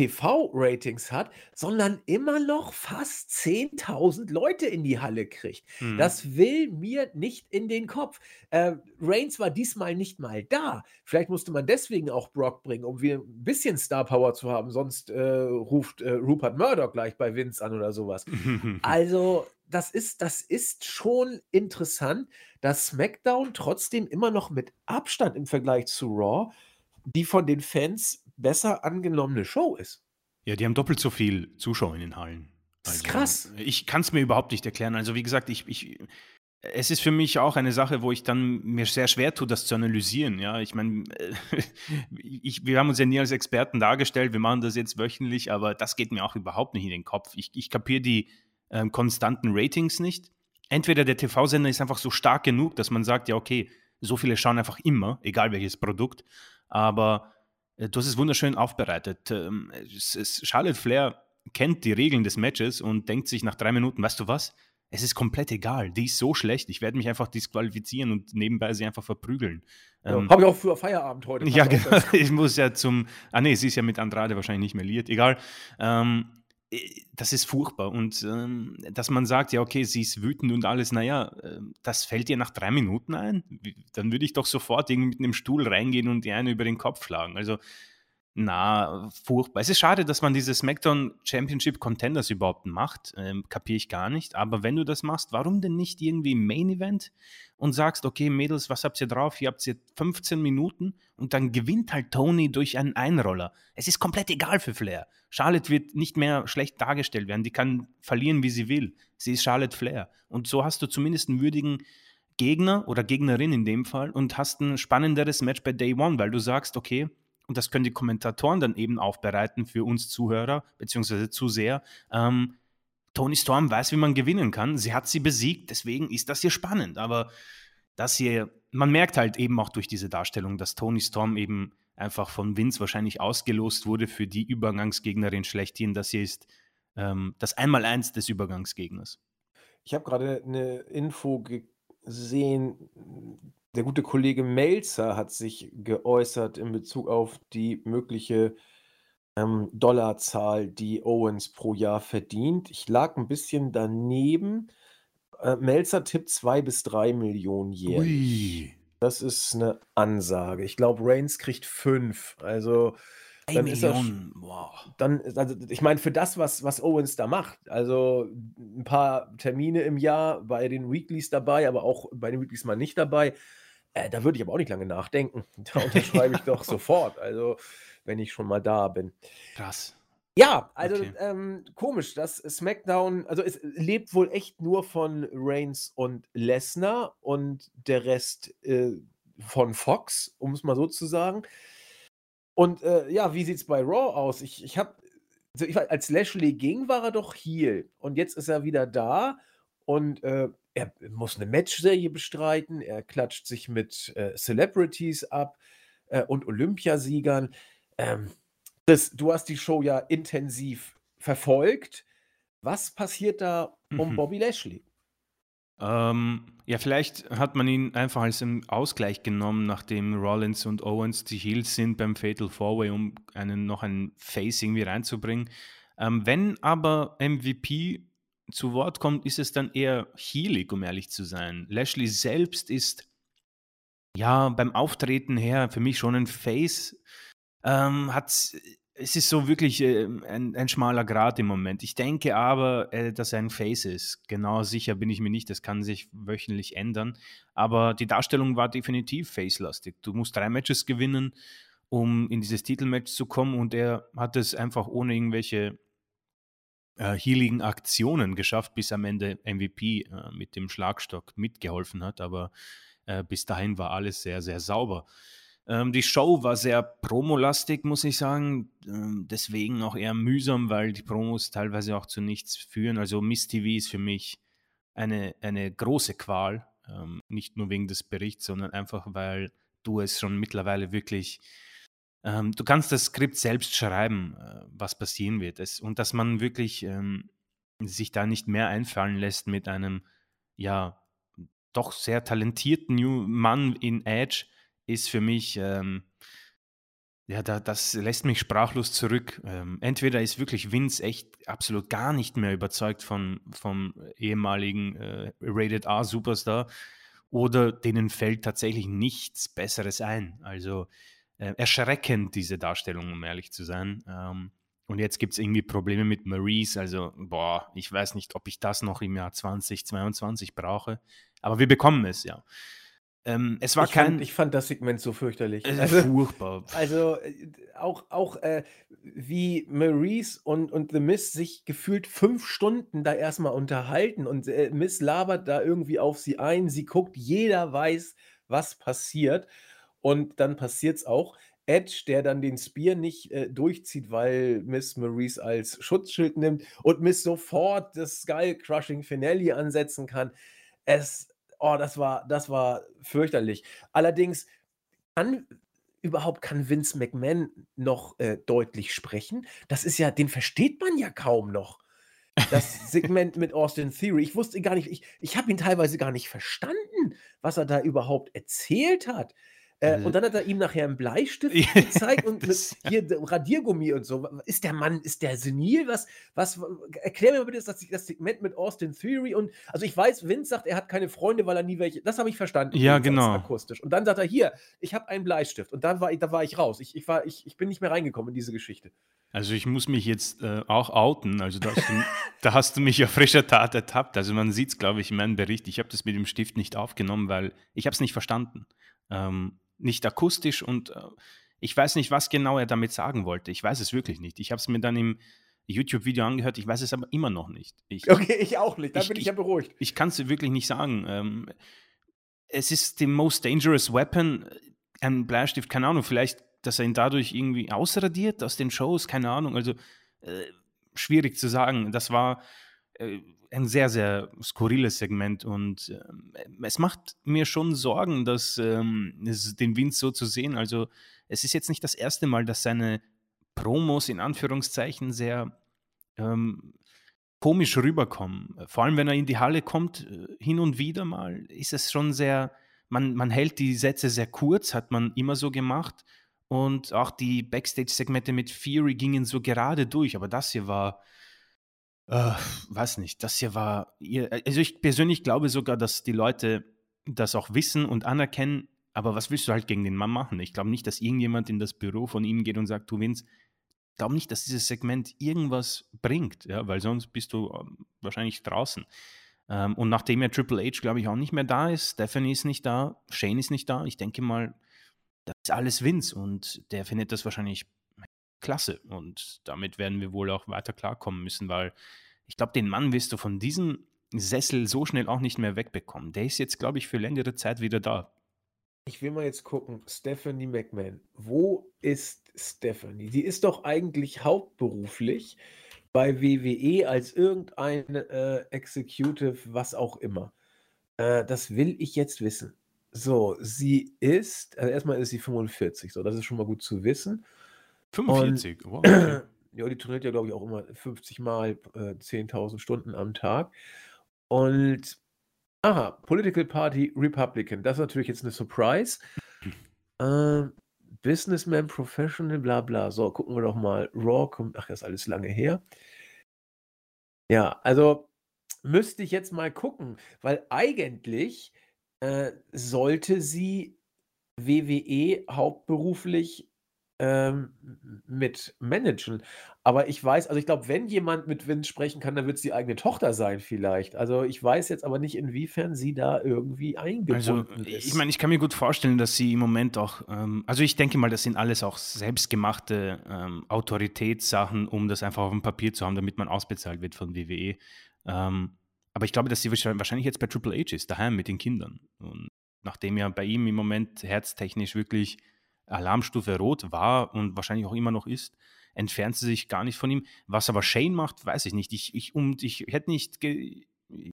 TV-Ratings hat, sondern immer noch fast 10.000 Leute in die Halle kriegt. Mhm. Das will mir nicht in den Kopf. Äh, Reigns war diesmal nicht mal da. Vielleicht musste man deswegen auch Brock bringen, um wieder ein bisschen Star Power zu haben. Sonst äh, ruft äh, Rupert Murdoch gleich bei Vince an oder sowas. Also, das ist, das ist schon interessant, dass SmackDown trotzdem immer noch mit Abstand im Vergleich zu Raw die von den Fans besser angenommene Show ist. Ja, die haben doppelt so viel Zuschauer in den Hallen. Das ist krass. Ich kann es mir überhaupt nicht erklären. Also, wie gesagt, ich, ich, es ist für mich auch eine Sache, wo ich dann mir sehr schwer tue, das zu analysieren. Ja, ich meine, ich, wir haben uns ja nie als Experten dargestellt, wir machen das jetzt wöchentlich, aber das geht mir auch überhaupt nicht in den Kopf. Ich, ich kapiere die ähm, konstanten Ratings nicht. Entweder der TV-Sender ist einfach so stark genug, dass man sagt, ja, okay, so viele schauen einfach immer, egal welches Produkt. Aber äh, du hast es wunderschön aufbereitet. Ähm, Charlotte Flair kennt die Regeln des Matches und denkt sich nach drei Minuten, weißt du was? Es ist komplett egal. Die ist so schlecht. Ich werde mich einfach disqualifizieren und nebenbei sie einfach verprügeln. Ja, ähm, Habe ich auch für Feierabend heute. Ja, genau. Ich muss ja zum. Ah, nee, sie ist ja mit Andrade wahrscheinlich nicht mehr liiert. Egal. Ähm, äh, das ist furchtbar. Und ähm, dass man sagt, ja, okay, sie ist wütend und alles, naja, äh, das fällt ihr nach drei Minuten ein, dann würde ich doch sofort irgendwie mit einem Stuhl reingehen und die eine über den Kopf schlagen. Also na, furchtbar. Es ist schade, dass man diese SmackDown Championship Contenders überhaupt macht. Ähm, Kapiere ich gar nicht. Aber wenn du das machst, warum denn nicht irgendwie im Main Event und sagst, okay, Mädels, was habt ihr drauf? Hier habt ihr 15 Minuten und dann gewinnt halt Tony durch einen Einroller. Es ist komplett egal für Flair. Charlotte wird nicht mehr schlecht dargestellt werden. Die kann verlieren, wie sie will. Sie ist Charlotte Flair. Und so hast du zumindest einen würdigen Gegner oder Gegnerin in dem Fall und hast ein spannenderes Match bei Day One, weil du sagst, okay, und das können die Kommentatoren dann eben aufbereiten für uns Zuhörer bzw. Zuseher. Ähm, Tony Storm weiß, wie man gewinnen kann. Sie hat sie besiegt, deswegen ist das hier spannend. Aber das hier, man merkt halt eben auch durch diese Darstellung, dass Tony Storm eben einfach von Vince wahrscheinlich ausgelost wurde für die Übergangsgegnerin schlechthin. Das hier ist ähm, das Einmaleins des Übergangsgegners. Ich habe gerade eine Info gesehen, der gute Kollege Melzer hat sich geäußert in Bezug auf die mögliche ähm, Dollarzahl, die Owens pro Jahr verdient. Ich lag ein bisschen daneben. Äh, Melzer tippt zwei bis drei Millionen jährlich. Ui. Das ist eine Ansage. Ich glaube, Reigns kriegt fünf. Also dann Millionen, wow. Dann, also ich meine, für das, was, was Owens da macht, also ein paar Termine im Jahr bei den Weeklies dabei, aber auch bei den Weeklies mal nicht dabei, äh, da würde ich aber auch nicht lange nachdenken. Da unterschreibe ich doch sofort. Also, wenn ich schon mal da bin. Krass. Ja, also okay. ähm, komisch, dass SmackDown, also es lebt wohl echt nur von Reigns und Lesnar und der Rest äh, von Fox, um es mal so zu sagen. Und äh, ja, wie sieht es bei Raw aus? Ich, ich habe, also als Lashley ging, war er doch hier und jetzt ist er wieder da und äh, er muss eine Matchserie bestreiten, er klatscht sich mit äh, Celebrities ab äh, und Olympiasiegern. Ähm, das, du hast die Show ja intensiv verfolgt. Was passiert da um mhm. Bobby Lashley? Ähm, ja, vielleicht hat man ihn einfach als einen Ausgleich genommen, nachdem Rollins und Owens die Heels sind beim Fatal Four Way, um einen, noch ein Face irgendwie reinzubringen. Ähm, wenn aber MVP zu Wort kommt, ist es dann eher heelig, um ehrlich zu sein. Lashley selbst ist ja beim Auftreten her für mich schon ein Face. Ähm, hat, es ist so wirklich äh, ein, ein, schmaler Grad im Moment. Ich denke aber, äh, dass er ein Face ist. Genau sicher bin ich mir nicht. Das kann sich wöchentlich ändern. Aber die Darstellung war definitiv face-lastig. Du musst drei Matches gewinnen, um in dieses Titelmatch zu kommen. Und er hat es einfach ohne irgendwelche äh, healigen Aktionen geschafft, bis am Ende MVP äh, mit dem Schlagstock mitgeholfen hat. Aber äh, bis dahin war alles sehr, sehr sauber. Ähm, die Show war sehr promolastig, muss ich sagen. Ähm, deswegen auch eher mühsam, weil die Promos teilweise auch zu nichts führen. Also Miss TV ist für mich eine, eine große Qual. Ähm, nicht nur wegen des Berichts, sondern einfach, weil du es schon mittlerweile wirklich ähm, du kannst das Skript selbst schreiben, äh, was passieren wird. Es, und dass man wirklich ähm, sich da nicht mehr einfallen lässt mit einem, ja, doch sehr talentierten Mann in Edge, ist für mich ähm, ja, da, das lässt mich sprachlos zurück. Ähm, entweder ist wirklich Vince echt absolut gar nicht mehr überzeugt von, vom ehemaligen äh, Rated R Superstar oder denen fällt tatsächlich nichts Besseres ein. Also äh, erschreckend diese Darstellung, um ehrlich zu sein. Ähm, und jetzt gibt es irgendwie Probleme mit Maurice. Also, boah, ich weiß nicht, ob ich das noch im Jahr 2022 brauche. Aber wir bekommen es, ja. Ähm, es war ich kein. Fand, ich fand das Segment so fürchterlich. Also, furchtbar. Also äh, auch, auch äh, wie Maurice und, und The Miss sich gefühlt fünf Stunden da erstmal unterhalten und äh, Miss labert da irgendwie auf sie ein. Sie guckt, jeder weiß, was passiert. Und dann passiert es auch. Edge, der dann den Spear nicht äh, durchzieht, weil Miss Maurice als Schutzschild nimmt und Miss sofort das Skull Crushing Finale ansetzen kann. Es oh, das war, das war fürchterlich. Allerdings kann überhaupt kann Vince McMahon noch äh, deutlich sprechen. Das ist ja, den versteht man ja kaum noch. Das Segment mit Austin Theory. Ich wusste gar nicht, ich, ich habe ihn teilweise gar nicht verstanden, was er da überhaupt erzählt hat. Äh, und dann hat er ihm nachher einen Bleistift gezeigt und mit hier Radiergummi und so. Ist der Mann, ist der senil? Was, was, erklär mir bitte das, das Segment mit Austin Theory und, also ich weiß, Vince sagt, er hat keine Freunde, weil er nie welche, das habe ich verstanden. Ja, genau. Akustisch. Und dann sagt er, hier, ich habe einen Bleistift und dann war ich, da war ich raus. Ich, ich, war, ich, ich bin nicht mehr reingekommen in diese Geschichte. Also ich muss mich jetzt äh, auch outen. Also da hast, du, da hast du mich auf frischer Tat ertappt. Also man sieht es, glaube ich, in meinem Bericht. Ich habe das mit dem Stift nicht aufgenommen, weil ich habe es nicht verstanden. Ähm, nicht akustisch und äh, ich weiß nicht, was genau er damit sagen wollte. Ich weiß es wirklich nicht. Ich habe es mir dann im YouTube-Video angehört, ich weiß es aber immer noch nicht. Ich, okay, ich auch nicht, dann ich, bin ich ja beruhigt. Ich, ich kann es wirklich nicht sagen. Ähm, es ist the most dangerous weapon, ein Bleistift, keine Ahnung, vielleicht, dass er ihn dadurch irgendwie ausradiert aus den Shows, keine Ahnung. Also äh, schwierig zu sagen. Das war äh, ein sehr, sehr skurriles Segment und äh, es macht mir schon Sorgen, dass ähm, den Wind so zu sehen. Also es ist jetzt nicht das erste Mal, dass seine Promos in Anführungszeichen sehr ähm, komisch rüberkommen. Vor allem, wenn er in die Halle kommt, äh, hin und wieder mal, ist es schon sehr, man, man hält die Sätze sehr kurz, hat man immer so gemacht. Und auch die Backstage-Segmente mit Fury gingen so gerade durch, aber das hier war äh, weiß nicht, das hier war, also ich persönlich glaube sogar, dass die Leute das auch wissen und anerkennen, aber was willst du halt gegen den Mann machen? Ich glaube nicht, dass irgendjemand in das Büro von ihm geht und sagt, du Vince, ich glaube nicht, dass dieses Segment irgendwas bringt, ja, weil sonst bist du ähm, wahrscheinlich draußen. Ähm, und nachdem ja Triple H, glaube ich, auch nicht mehr da ist, Stephanie ist nicht da, Shane ist nicht da, ich denke mal, das ist alles Vince und der findet das wahrscheinlich klasse. Und damit werden wir wohl auch weiter klarkommen müssen, weil ich glaube, den Mann wirst du von diesem Sessel so schnell auch nicht mehr wegbekommen. Der ist jetzt, glaube ich, für längere Zeit wieder da. Ich will mal jetzt gucken, Stephanie McMahon. Wo ist Stephanie? Die ist doch eigentlich hauptberuflich bei WWE als irgendein äh, Executive, was auch immer. Äh, das will ich jetzt wissen. So, sie ist, also erstmal ist sie 45, so, das ist schon mal gut zu wissen. 45, wow. ja, die trainiert ja, glaube ich, auch immer 50 Mal äh, 10.000 Stunden am Tag. Und, aha, Political Party Republican, das ist natürlich jetzt eine Surprise. Äh, Businessman, Professional, bla bla. So, gucken wir doch mal. Raw kommt, ach, das ist alles lange her. Ja, also müsste ich jetzt mal gucken, weil eigentlich äh, sollte sie WWE hauptberuflich ähm, mit managen. Aber ich weiß, also ich glaube, wenn jemand mit Vince sprechen kann, dann wird es die eigene Tochter sein vielleicht. Also ich weiß jetzt aber nicht, inwiefern sie da irgendwie eingebunden also, ist. Ich meine, ich kann mir gut vorstellen, dass sie im Moment auch, ähm, also ich denke mal, das sind alles auch selbstgemachte ähm, Autoritätssachen, um das einfach auf dem Papier zu haben, damit man ausbezahlt wird von WWE. Ähm, aber ich glaube, dass sie wahrscheinlich jetzt bei Triple H ist, daheim mit den Kindern. Und nachdem ja bei ihm im Moment herztechnisch wirklich Alarmstufe Rot war und wahrscheinlich auch immer noch ist, entfernt sie sich gar nicht von ihm. Was aber Shane macht, weiß ich nicht. Ich, ich, und ich hätte nicht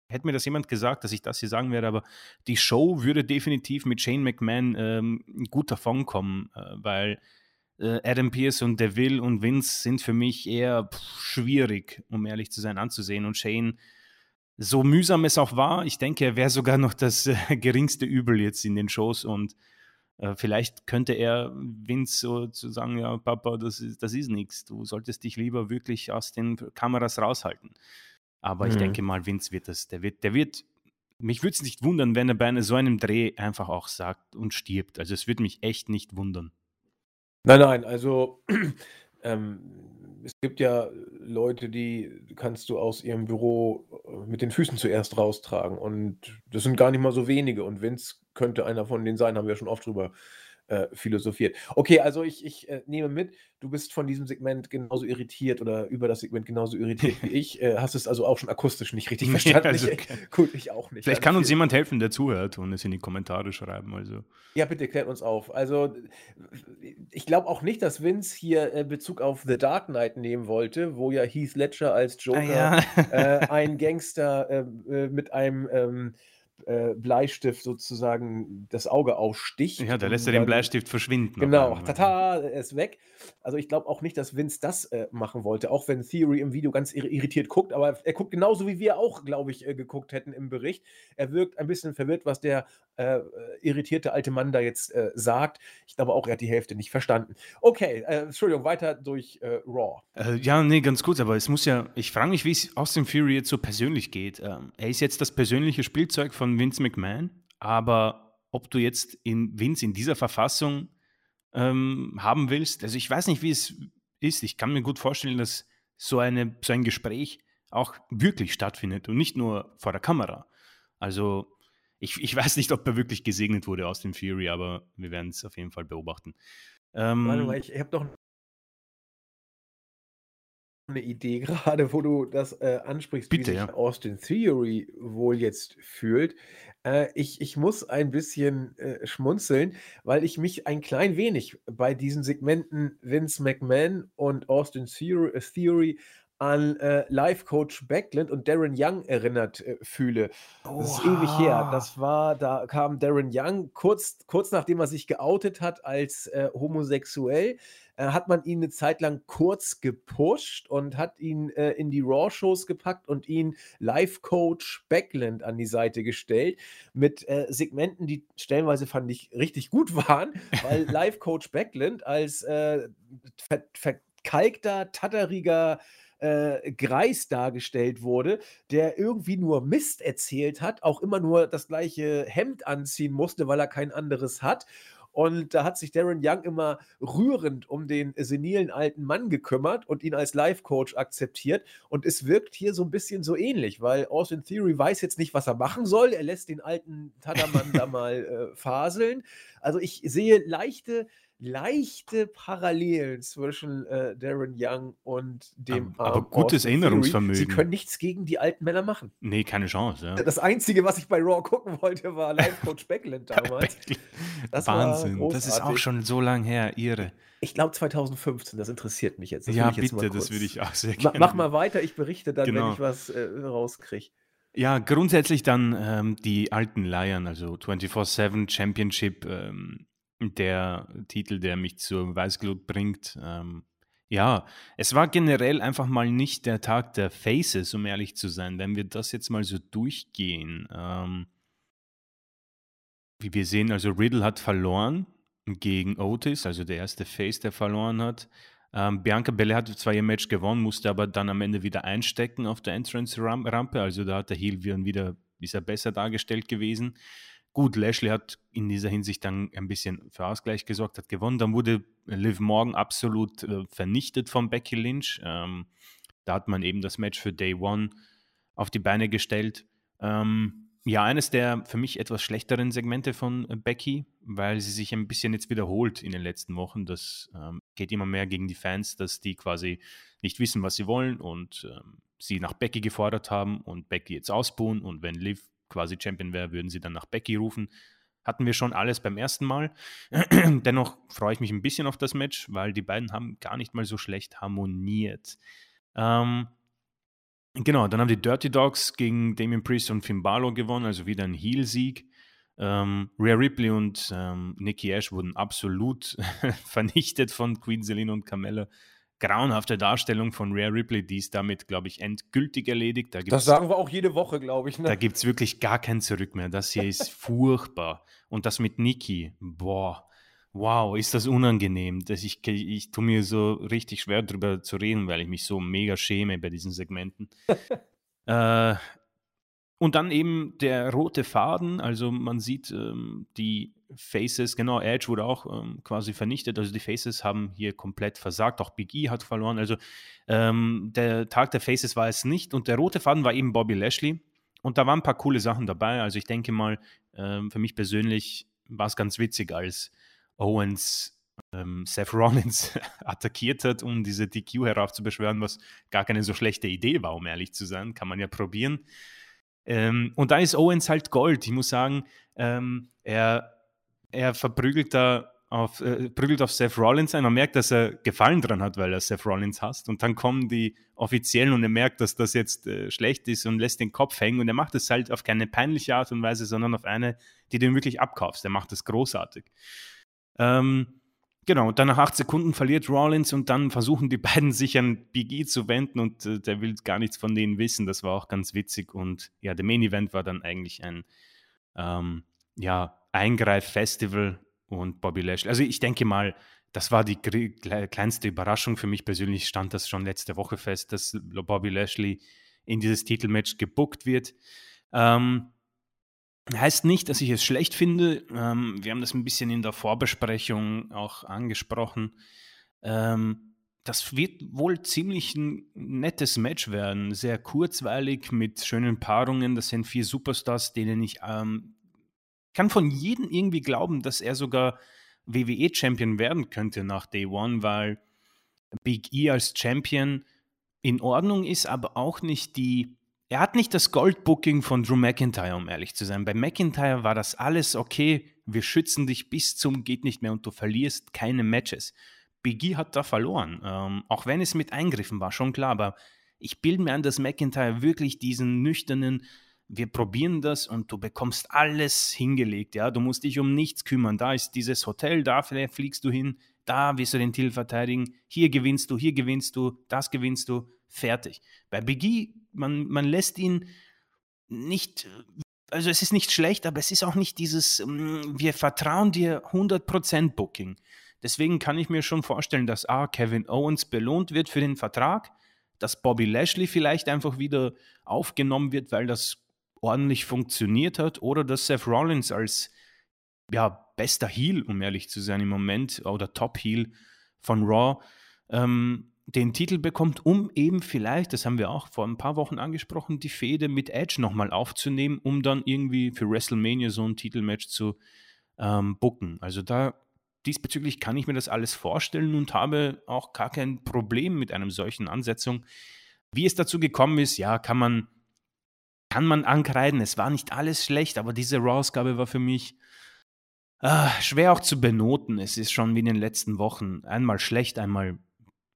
hätte mir das jemand gesagt, dass ich das hier sagen werde, aber die Show würde definitiv mit Shane McMahon ähm, gut davonkommen, äh, weil äh, Adam Pierce und Deville und Vince sind für mich eher pff, schwierig, um ehrlich zu sein, anzusehen. Und Shane, so mühsam es auch war, ich denke, er wäre sogar noch das äh, geringste Übel jetzt in den Shows und Äh, vielleicht könnte er Vince so zu sagen, ja, Papa, das ist, das ist nichts. Du solltest dich lieber wirklich aus den Kameras raushalten. Aber mhm. ich denke mal, Vince wird das, der wird, der wird, mich würde es nicht wundern, wenn er bei so einem Dreh einfach auch sagt und stirbt. Also es würde mich echt nicht wundern. Nein, nein, also ähm, es gibt ja Leute, die kannst du aus ihrem Büro äh, mit den Füßen zuerst raustragen. Und das sind gar nicht mal so wenige. Und Vince könnte einer von denen sein, haben wir schon oft drüber äh, philosophiert. Okay, also ich, ich äh, nehme mit, du bist von diesem Segment genauso irritiert oder über das Segment genauso irritiert wie ich. Äh, hast es also auch schon akustisch nicht richtig verstanden. also, ich, gut, ich auch nicht. Vielleicht kann uns jemand helfen, der zuhört und es in die Kommentare schreiben. Also. Ja, bitte klärt uns auf. Also ich glaube auch nicht, dass Vince hier äh, Bezug auf The Dark Knight nehmen wollte, wo ja Heath Ledger als Joker ah, ja. Äh, ein Gangster äh, mit einem ähm, äh, Bleistift sozusagen das Auge aussticht. Ja, da lässt er den Bleistift verschwinden. Genau, tata, er ist weg. Also ich glaube auch nicht, dass Vince das äh, machen wollte, auch wenn Theory im Video ganz irritiert guckt, aber er guckt genauso wie wir auch, glaube ich, äh, geguckt hätten im Bericht. Er wirkt ein bisschen verwirrt, was der äh, irritierte alte Mann da jetzt äh, sagt. Ich glaube auch, er hat die Hälfte nicht verstanden. Okay, äh, Entschuldigung, weiter durch Raw. ja, nee, ganz kurz, aber es muss ja, ich frage mich, wie es Austin Fury jetzt so persönlich geht. Ähm, er ist jetzt das persönliche Spielzeug von Vince McMahon, aber ob du jetzt in Vince in dieser Verfassung ähm, haben willst, also ich weiß nicht, wie es ist. Ich kann mir gut vorstellen, dass so, eine, so ein Gespräch auch wirklich stattfindet und nicht nur vor der Kamera. Also ich, ich weiß nicht, ob er wirklich gesegnet wurde aus dem Fury, aber wir werden es auf jeden Fall beobachten. Ähm, Warte mal, ich, ich habe doch eine Idee gerade, wo du das äh, ansprichst, Bitte, wie sich ja. Austin Theory wohl jetzt fühlt. Äh, ich, ich muss ein bisschen äh, schmunzeln, weil ich mich ein klein wenig bei diesen Segmenten Vince McMahon und Austin Theory, Theory an äh, Life-Coach Backlund und Darren Young erinnert äh, fühle. Das ist ewig her. Das war, da kam Darren Young kurz, kurz nachdem er sich geoutet hat als äh, homosexuell, äh, hat man ihn eine Zeit lang kurz gepusht und hat ihn äh, in die Raw-Shows gepackt und ihn Life-Coach Backland an die Seite gestellt mit äh, Segmenten, die stellenweise fand ich richtig gut waren, weil Life-Coach Backland als ver verkalkter, tatteriger äh, Greis dargestellt wurde, der irgendwie nur Mist erzählt hat, auch immer nur das gleiche Hemd anziehen musste, weil er kein anderes hat. Und da hat sich Darren Young immer rührend um den senilen alten Mann gekümmert und ihn als Life-Coach akzeptiert. Und es wirkt hier so ein bisschen so ähnlich, weil Austin Theory weiß jetzt nicht, was er machen soll. Er lässt den alten Tadamann da mal äh, faseln. Also ich sehe leichte leichte Parallelen zwischen äh, Darren Young und dem. Aber, aber gutes Erinnerungsvermögen. Theory. Sie können nichts gegen die alten Männer machen. Nee, keine Chance. Ja. Das Einzige, was ich bei Raw gucken wollte, war Live Coach Backland damals. Das Wahnsinn, das ist auch schon so lange her, ihre. Ich glaube 2015, das interessiert mich jetzt. Das ja, jetzt bitte, das würde ich auch sehr gerne. Mach mal weiter, ich berichte dann, genau. wenn ich was äh, rauskriege. Ja, grundsätzlich dann ähm, die alten Lion, also 24-7 Championship ähm, der Titel, der mich zur Weißglut bringt. Ähm, ja, es war generell einfach mal nicht der Tag der Faces, um ehrlich zu sein. Wenn wir das jetzt mal so durchgehen, ähm, wie wir sehen, also Riddle hat verloren gegen Otis, also der erste Face, der verloren hat. Ähm, Bianca Belair hat zwar ihr Match gewonnen, musste aber dann am Ende wieder einstecken auf der Entrance-Rampe, also da hat der Heel wieder, ist er besser dargestellt gewesen. Gut, Lashley hat in dieser Hinsicht dann ein bisschen für Ausgleich gesorgt, hat gewonnen. Dann wurde Liv Morgan absolut äh, vernichtet von Becky Lynch. Ähm, da hat man eben das Match für Day One auf die Beine gestellt. Ähm, ja, eines der für mich etwas schlechteren Segmente von äh, Becky, weil sie sich ein bisschen jetzt wiederholt in den letzten Wochen. Das ähm, geht immer mehr gegen die Fans, dass die quasi nicht wissen, was sie wollen und ähm, sie nach Becky gefordert haben und Becky jetzt ausbuhen. Und wenn Liv quasi Champion wäre, würden sie dann nach Becky rufen. Hatten wir schon alles beim ersten Mal. Dennoch freue ich mich ein bisschen auf das Match, weil die beiden haben gar nicht mal so schlecht harmoniert. Ähm, genau, dann haben die Dirty Dogs gegen Damien Priest und Finn Balor gewonnen, also wieder ein Heel-Sieg. Ähm, Rhea Ripley und ähm, Nikki Ash wurden absolut vernichtet von Queen Selina und Carmella. Grauenhafte Darstellung von Rare Ripley, die ist damit, glaube ich, endgültig erledigt. Da das sagen wir auch jede Woche, glaube ich. Ne? Da gibt es wirklich gar kein Zurück mehr. Das hier ist furchtbar. Und das mit Niki, boah, wow, ist das unangenehm. Dass ich, ich, ich tue mir so richtig schwer darüber zu reden, weil ich mich so mega schäme bei diesen Segmenten. äh, und dann eben der rote Faden, also man sieht ähm, die Faces, genau, Edge wurde auch ähm, quasi vernichtet, also die Faces haben hier komplett versagt, auch Big E hat verloren, also ähm, der Tag der Faces war es nicht. Und der rote Faden war eben Bobby Lashley. Und da waren ein paar coole Sachen dabei, also ich denke mal, ähm, für mich persönlich war es ganz witzig, als Owens ähm, Seth Rollins attackiert hat, um diese DQ heraufzubeschwören, was gar keine so schlechte Idee war, um ehrlich zu sein, kann man ja probieren. Ähm, und da ist Owens halt Gold. Ich muss sagen, ähm, er, er verprügelt da auf, äh, prügelt auf Seth Rollins ein. Man merkt, dass er Gefallen dran hat, weil er Seth Rollins hasst. Und dann kommen die Offiziellen und er merkt, dass das jetzt äh, schlecht ist und lässt den Kopf hängen. Und er macht es halt auf keine peinliche Art und Weise, sondern auf eine, die du ihm wirklich abkaufst. Er macht das großartig. Ähm, Genau, dann nach acht Sekunden verliert Rollins und dann versuchen die beiden sich an Big E zu wenden und äh, der will gar nichts von denen wissen. Das war auch ganz witzig und ja, der Main Event war dann eigentlich ein ähm, ja, Eingreif-Festival und Bobby Lashley. Also ich denke mal, das war die kleinste Überraschung für mich persönlich. Stand das schon letzte Woche fest, dass Bobby Lashley in dieses Titelmatch gebuckt wird. Ähm, Heißt nicht, dass ich es schlecht finde. Ähm, wir haben das ein bisschen in der Vorbesprechung auch angesprochen. Ähm, das wird wohl ziemlich ein nettes Match werden. Sehr kurzweilig mit schönen Paarungen. Das sind vier Superstars, denen ich ähm, kann von jedem irgendwie glauben, dass er sogar WWE-Champion werden könnte nach Day One, weil Big E als Champion in Ordnung ist, aber auch nicht die er hat nicht das Goldbooking von Drew McIntyre, um ehrlich zu sein. Bei McIntyre war das alles okay. Wir schützen dich bis zum geht nicht mehr und du verlierst keine Matches. Biggie hat da verloren, ähm, auch wenn es mit Eingriffen war, schon klar. Aber ich bilde mir an, dass McIntyre wirklich diesen nüchternen, wir probieren das und du bekommst alles hingelegt. Ja, du musst dich um nichts kümmern. Da ist dieses Hotel, da fliegst du hin, da wirst du den Titel verteidigen. Hier gewinnst du, hier gewinnst du, das gewinnst du fertig. Bei Biggie, man, man lässt ihn nicht, also es ist nicht schlecht, aber es ist auch nicht dieses, mm, wir vertrauen dir 100% Booking. Deswegen kann ich mir schon vorstellen, dass A, Kevin Owens belohnt wird für den Vertrag, dass Bobby Lashley vielleicht einfach wieder aufgenommen wird, weil das ordentlich funktioniert hat, oder dass Seth Rollins als ja, bester Heel, um ehrlich zu sein, im Moment, oder Top Heel von Raw, ähm, den Titel bekommt, um eben vielleicht, das haben wir auch vor ein paar Wochen angesprochen, die Fehde mit Edge nochmal aufzunehmen, um dann irgendwie für WrestleMania so ein Titelmatch zu ähm, booken. Also da diesbezüglich kann ich mir das alles vorstellen und habe auch gar kein Problem mit einem solchen Ansetzung. Wie es dazu gekommen ist, ja, kann man, kann man ankreiden. Es war nicht alles schlecht, aber diese Raw-Ausgabe war für mich ah, schwer auch zu benoten. Es ist schon wie in den letzten Wochen einmal schlecht, einmal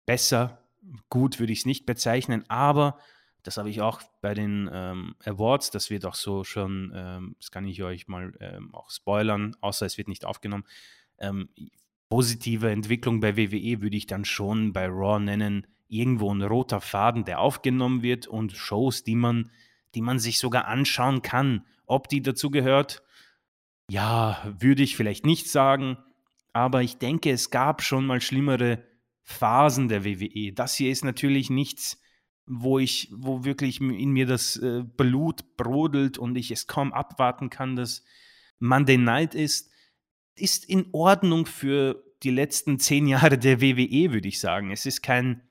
besser. Gut würde ich es nicht bezeichnen, aber das habe ich auch bei den ähm, Awards, das wird auch so schon, ähm, das kann ich euch mal ähm, auch spoilern, außer es wird nicht aufgenommen. Ähm, positive Entwicklung bei WWE würde ich dann schon bei Raw nennen, irgendwo ein roter Faden, der aufgenommen wird und Shows, die man, die man sich sogar anschauen kann. Ob die dazu gehört, ja, würde ich vielleicht nicht sagen, aber ich denke, es gab schon mal schlimmere Phasen der WWE. Das hier ist natürlich nichts, wo ich, wo wirklich in mir das äh, Blut brodelt und ich es kaum abwarten kann, dass Monday Night ist, ist in Ordnung für die letzten zehn Jahre der WWE, würde ich sagen. Es ist kein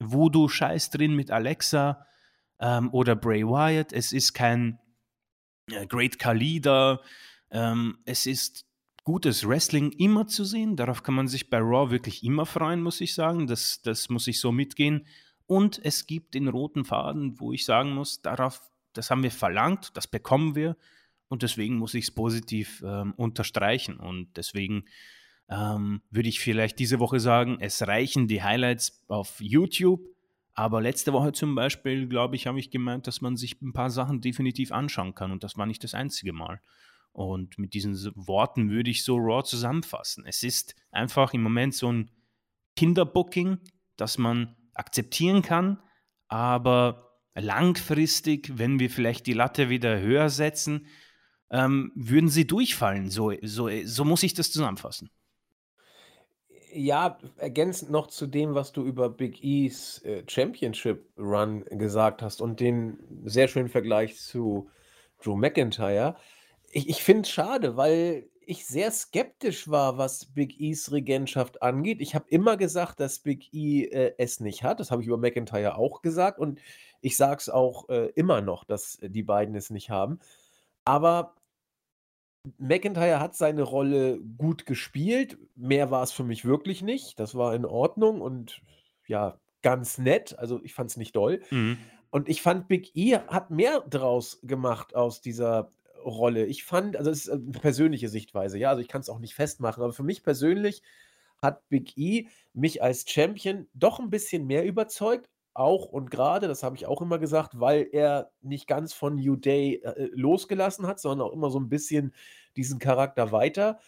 Voodoo-Scheiß drin mit Alexa ähm, oder Bray Wyatt. Es ist kein äh, Great Khalida. Ähm, es ist gutes Wrestling immer zu sehen. Darauf kann man sich bei Raw wirklich immer freuen, muss ich sagen. Das, das muss ich so mitgehen. Und es gibt den roten Faden, wo ich sagen muss, darauf, das haben wir verlangt, das bekommen wir. Und deswegen muss ich es positiv ähm, unterstreichen. Und deswegen ähm, würde ich vielleicht diese Woche sagen, es reichen die Highlights auf YouTube. Aber letzte Woche zum Beispiel, glaube ich, habe ich gemeint, dass man sich ein paar Sachen definitiv anschauen kann. Und das war nicht das einzige Mal. Und mit diesen Worten würde ich so Raw zusammenfassen. Es ist einfach im Moment so ein Kinderbooking, das man akzeptieren kann, aber langfristig, wenn wir vielleicht die Latte wieder höher setzen, ähm, würden sie durchfallen. So, so, so muss ich das zusammenfassen. Ja, ergänzend noch zu dem, was du über Big E's äh, Championship Run gesagt hast und den sehr schönen Vergleich zu Drew McIntyre. Ich, ich finde es schade, weil ich sehr skeptisch war, was Big E's Regentschaft angeht. Ich habe immer gesagt, dass Big E äh, es nicht hat. Das habe ich über McIntyre auch gesagt und ich sage es auch äh, immer noch, dass die beiden es nicht haben. Aber McIntyre hat seine Rolle gut gespielt. Mehr war es für mich wirklich nicht. Das war in Ordnung und ja, ganz nett. Also ich fand es nicht doll. Mhm. Und ich fand, Big E hat mehr draus gemacht aus dieser Rolle. Ich fand, also es ist eine persönliche Sichtweise, ja, also ich kann es auch nicht festmachen, aber für mich persönlich hat Big E mich als Champion doch ein bisschen mehr überzeugt, auch und gerade, das habe ich auch immer gesagt, weil er nicht ganz von New Day äh, losgelassen hat, sondern auch immer so ein bisschen diesen Charakter weiter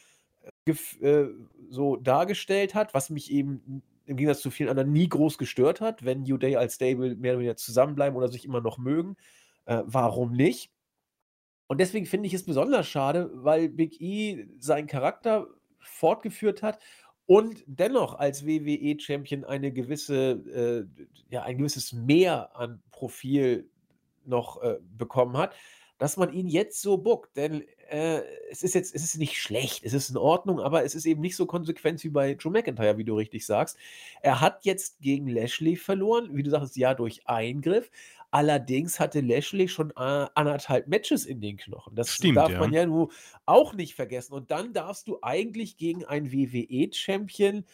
äh, so dargestellt hat, was mich eben im Gegensatz zu vielen anderen nie groß gestört hat, wenn New Day als Stable mehr oder weniger zusammenbleiben oder sich immer noch mögen. Äh, warum nicht? Und deswegen finde ich es besonders schade, weil Big E seinen Charakter fortgeführt hat und dennoch als WWE-Champion eine gewisse, äh, ja, ein gewisses Mehr an Profil noch äh, bekommen hat, dass man ihn jetzt so buckt. Denn äh, es ist jetzt, es ist nicht schlecht, es ist in Ordnung, aber es ist eben nicht so konsequent wie bei Drew McIntyre, wie du richtig sagst. Er hat jetzt gegen Lashley verloren, wie du sagst, ja, durch Eingriff. Allerdings hatte Lashley schon äh, anderthalb Matches in den Knochen. Das Stimmt, darf ja. man ja nur auch nicht vergessen. Und dann darfst du eigentlich gegen einen WWE-Champion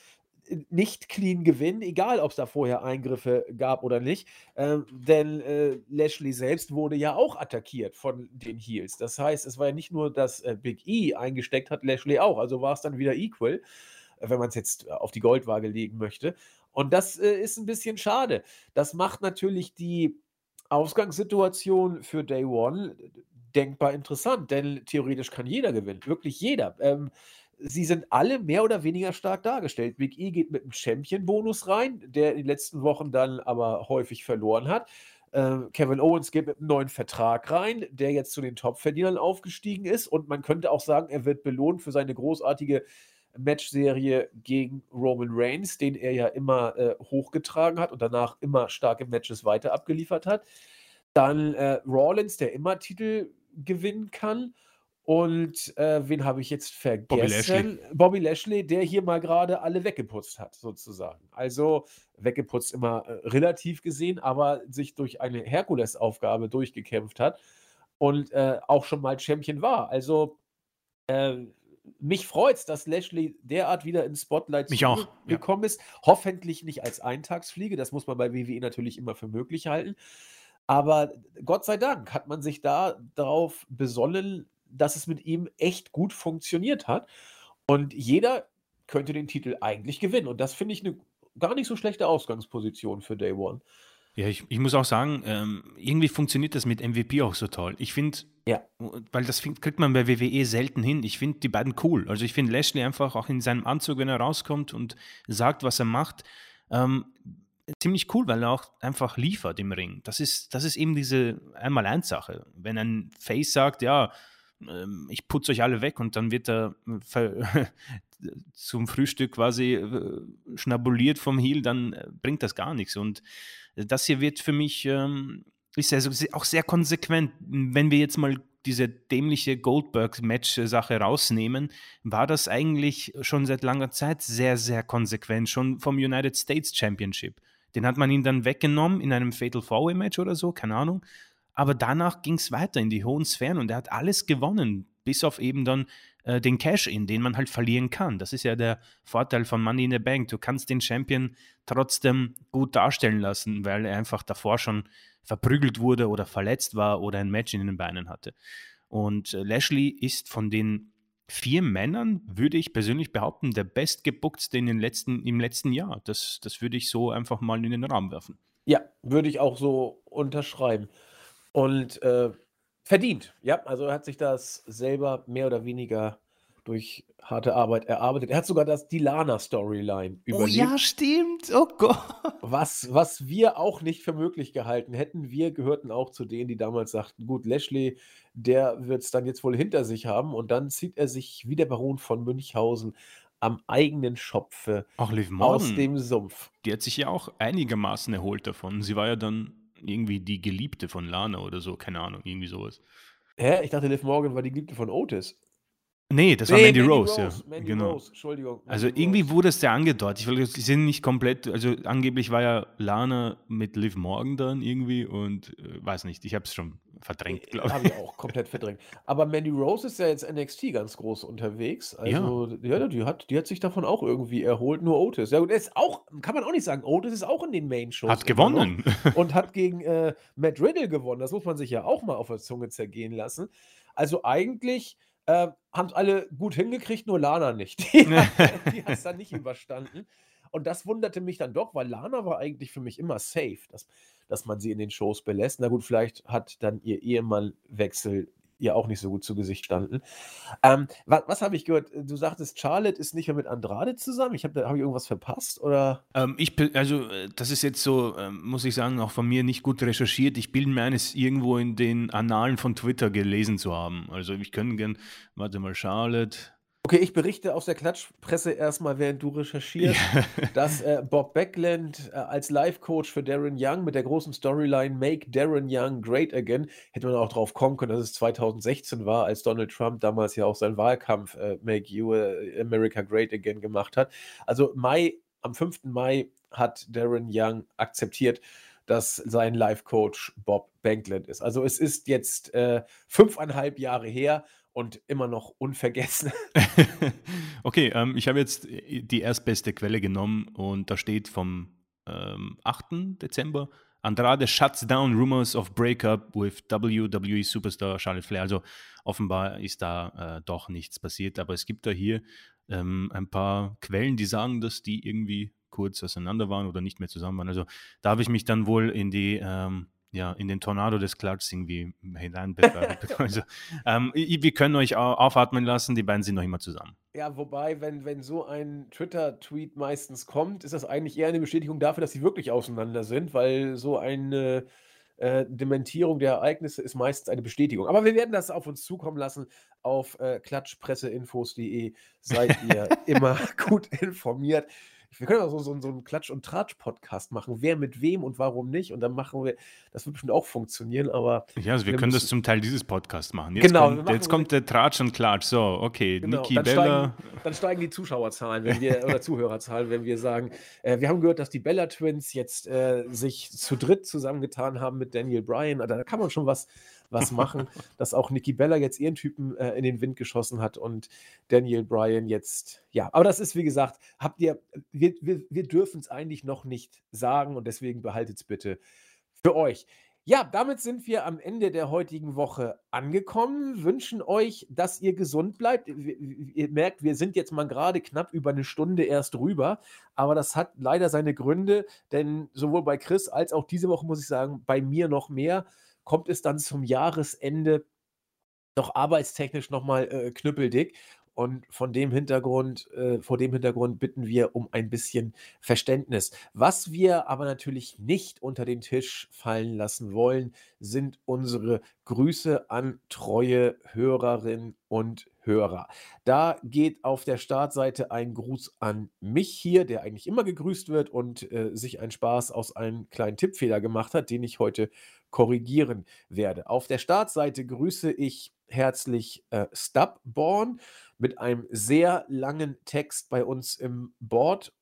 äh, nicht clean gewinnen, egal ob es da vorher Eingriffe gab oder nicht. Ähm, denn äh, Lashley selbst wurde ja auch attackiert von den Heels. Das heißt, es war ja nicht nur, dass äh, Big E eingesteckt hat, Lashley auch. Also war es dann wieder equal, äh, wenn man es jetzt auf die Goldwaage legen möchte. Und das äh, ist ein bisschen schade. Das macht natürlich die Ausgangssituation für Day One denkbar interessant, denn theoretisch kann jeder gewinnen, wirklich jeder. Ähm, sie sind alle mehr oder weniger stark dargestellt. Big E geht mit einem Champion-Bonus rein, der in den letzten Wochen dann aber häufig verloren hat. Ähm, Kevin Owens geht mit einem neuen Vertrag rein, der jetzt zu den Top-Verdienern aufgestiegen ist. Und man könnte auch sagen, er wird belohnt für seine großartige Matchserie gegen Roman Reigns, den er ja immer äh, hochgetragen hat und danach immer starke Matches weiter abgeliefert hat. Dann äh, Rawlins, der immer Titel gewinnen kann. Und äh, wen habe ich jetzt vergessen? Bobby Lashley. Bobby Lashley, der hier mal gerade alle weggeputzt hat, sozusagen. Also weggeputzt immer äh, relativ gesehen, aber sich durch eine Herkulesaufgabe durchgekämpft hat und äh, auch schon mal Champion war. Also äh, mich freut es, dass Lashley derart wieder ins Spotlight auch, gekommen ja. ist. Hoffentlich nicht als Eintagsfliege, das muss man bei WWE natürlich immer für möglich halten. Aber Gott sei Dank hat man sich da darauf besonnen, dass es mit ihm echt gut funktioniert hat. Und jeder könnte den Titel eigentlich gewinnen. Und das finde ich eine gar nicht so schlechte Ausgangsposition für Day One. Ja, ich, ich muss auch sagen, ähm, irgendwie funktioniert das mit MVP auch so toll. Ich finde, ja. weil das kriegt man bei WWE selten hin. Ich finde die beiden cool. Also ich finde Lashley einfach auch in seinem Anzug, wenn er rauskommt und sagt, was er macht, ähm, ziemlich cool, weil er auch einfach liefert im Ring. Das ist, das ist eben diese Einmal-Eins-Sache. Wenn ein Face sagt, ja, ähm, ich putze euch alle weg und dann wird er zum Frühstück quasi äh, schnabuliert vom Heel, dann äh, bringt das gar nichts. Und das hier wird für mich, ähm, ist also auch sehr konsequent. Wenn wir jetzt mal diese dämliche Goldberg-Match-Sache rausnehmen, war das eigentlich schon seit langer Zeit sehr, sehr konsequent, schon vom United States Championship. Den hat man ihn dann weggenommen in einem Fatal Four-Way-Match oder so, keine Ahnung. Aber danach ging es weiter in die hohen Sphären und er hat alles gewonnen, bis auf eben dann äh, den Cash-In, den man halt verlieren kann. Das ist ja der Vorteil von Money in the Bank. Du kannst den Champion trotzdem gut darstellen lassen, weil er einfach davor schon verprügelt wurde oder verletzt war oder ein Match in den Beinen hatte. Und äh, Lashley ist von den vier Männern, würde ich persönlich behaupten, der bestgebucktste in den letzten, im letzten Jahr. Das, das würde ich so einfach mal in den Raum werfen. Ja, würde ich auch so unterschreiben. Und äh, Verdient, ja. Also er hat sich das selber mehr oder weniger durch harte Arbeit erarbeitet. Er hat sogar das die Lana-Storyline Oh ja, stimmt. Oh Gott. Was, was wir auch nicht für möglich gehalten hätten. Wir gehörten auch zu denen, die damals sagten: Gut, Lashley, der wird es dann jetzt wohl hinter sich haben. Und dann zieht er sich wie der Baron von Münchhausen am eigenen Schopfe Liv aus dem Sumpf. die hat sich ja auch einigermaßen erholt davon. Sie war ja dann irgendwie die Geliebte von Lana oder so, keine Ahnung, irgendwie sowas. Hä? Ich dachte, Liv Morgan war die Geliebte von Otis. Nee, das war Nee, Mandy, Rose, ja. Mandy genau. Rose, Entschuldigung. Also Mandy irgendwie Rose. wurde es ja angedeutet. Ich will, sie sind nicht komplett, also angeblich war ja Lana mit Liv Morgan dann irgendwie und äh, weiß nicht, ich habe es schon verdrängt, glaube Habe ich auch komplett verdrängt. Aber Mandy Rose ist ja jetzt NXT ganz groß unterwegs. Ja. Also, ja, die, hat, die hat sich davon auch irgendwie erholt. Nur Otis. Ja, gut, er ist auch, kann man auch nicht sagen. Otis ist auch in den Main-Shows. Hat gewonnen. Und hat gegen äh, Matt Riddle gewonnen. Das muss man sich ja auch mal auf der Zunge zergehen lassen. Also eigentlich äh, haben es alle gut hingekriegt, nur Lana nicht. Die hat es dann nicht überstanden. Und das wunderte mich dann doch, weil Lana war eigentlich für mich immer safe, dass, dass man sie in den Shows belässt. Na gut, vielleicht hat dann ihr Ehemannwechsel ihr auch nicht so gut zu Gesicht standen. Ähm, was was habe ich gehört? Du sagtest, Charlotte ist nicht mehr mit Andrade zusammen. Ich habe hab ich irgendwas verpasst? Oder? Ähm, ich, also, äh, das ist jetzt so, ähm, muss ich sagen, auch von mir nicht gut recherchiert. Ich bilde mir ein, es irgendwo in den Annalen von Twitter gelesen zu haben. Also, ich könnte gern, warte mal, Charlotte. Okay, ich berichte aus der Klatschpresse erstmal, während du recherchierst, dass äh, Bob Beckland äh, als Life-Coach für Darren Young mit der großen Storyline Make Darren Young Great Again, hätte man auch drauf kommen können, dass es 2016 war, als Donald Trump damals ja auch seinen Wahlkampf äh, Make You äh, America Great Again gemacht hat. Also Mai, am 5. Mai hat Darren Young akzeptiert, dass sein Life-Coach Bob Beckland ist. Also es ist jetzt äh, fünfeinhalb Jahre her und immer noch unvergessen. okay, ähm, ich habe jetzt äh, die erstbeste Quelle genommen und da steht vom ähm, 8. Dezember. Andrade shuts down rumors of breakup with WWE Superstar Charlotte Flair. Also offenbar ist da äh, doch nichts passiert, aber es gibt da hier ähm, ein paar Quellen, die sagen, dass die irgendwie kurz auseinander waren oder nicht mehr zusammen waren. Also da habe ich mich dann wohl in die ähm, ja, in den Tornado des Klatschs irgendwie hineinbefördert. also, ähm, wir können euch au- aufatmen lassen, die beiden sind noch immer zusammen. Ja, wobei, wenn, wenn so ein Twitter-Tweet meistens kommt, ist das eigentlich eher eine Bestätigung dafür, dass sie wirklich auseinander sind, weil so eine äh, Dementierung der Ereignisse ist meistens eine Bestätigung. Aber wir werden das auf uns zukommen lassen. Auf äh, klatschpresseinfos.de seid ihr immer gut informiert. Wir können auch so, so, so einen Klatsch- und Tratsch-Podcast machen. Wer mit wem und warum nicht. Und dann machen wir, das wird bestimmt auch funktionieren, aber Ja, also wir, Wir können das müssen- zum Teil dieses Podcasts machen. Jetzt Genau, kommt, machen- jetzt kommt der Tratsch und Klatsch. So, okay, Genau, Niki dann Bella. steigen, dann steigen die Zuschauerzahlen, wenn wir oder Zuhörerzahlen, wenn wir sagen, äh, wir haben gehört, dass die Bella Twins jetzt äh, sich zu dritt zusammengetan haben mit Daniel Bryan. Da kann man schon was, was machen, dass auch Nikki Bella jetzt ihren Typen äh, in den Wind geschossen hat und Daniel Bryan jetzt, ja, aber das ist wie gesagt, habt ihr, wir, wir, wir dürfen es eigentlich noch nicht sagen und deswegen behaltet es bitte für euch. Ja, damit sind wir am Ende der heutigen Woche angekommen. Wünschen euch, dass ihr gesund bleibt. Ihr merkt, wir sind jetzt mal gerade knapp über eine Stunde erst rüber, aber das hat leider seine Gründe, denn sowohl bei Chris als auch diese Woche muss ich sagen, bei mir noch mehr, kommt es dann zum Jahresende doch arbeitstechnisch nochmal äh, knüppeldick. Und von dem Hintergrund, äh, vor dem Hintergrund bitten wir um ein bisschen Verständnis. Was wir aber natürlich nicht unter den Tisch fallen lassen wollen, sind unsere Grüße an treue Hörerinnen und Hörer. Da geht auf der Startseite ein Gruß an mich hier, der eigentlich immer gegrüßt wird und äh, sich einen Spaß aus einem kleinen Tippfehler gemacht hat, den ich heute korrigieren werde. Auf der Startseite grüße ich herzlich äh, Stubborn mit einem sehr langen Text bei uns im Board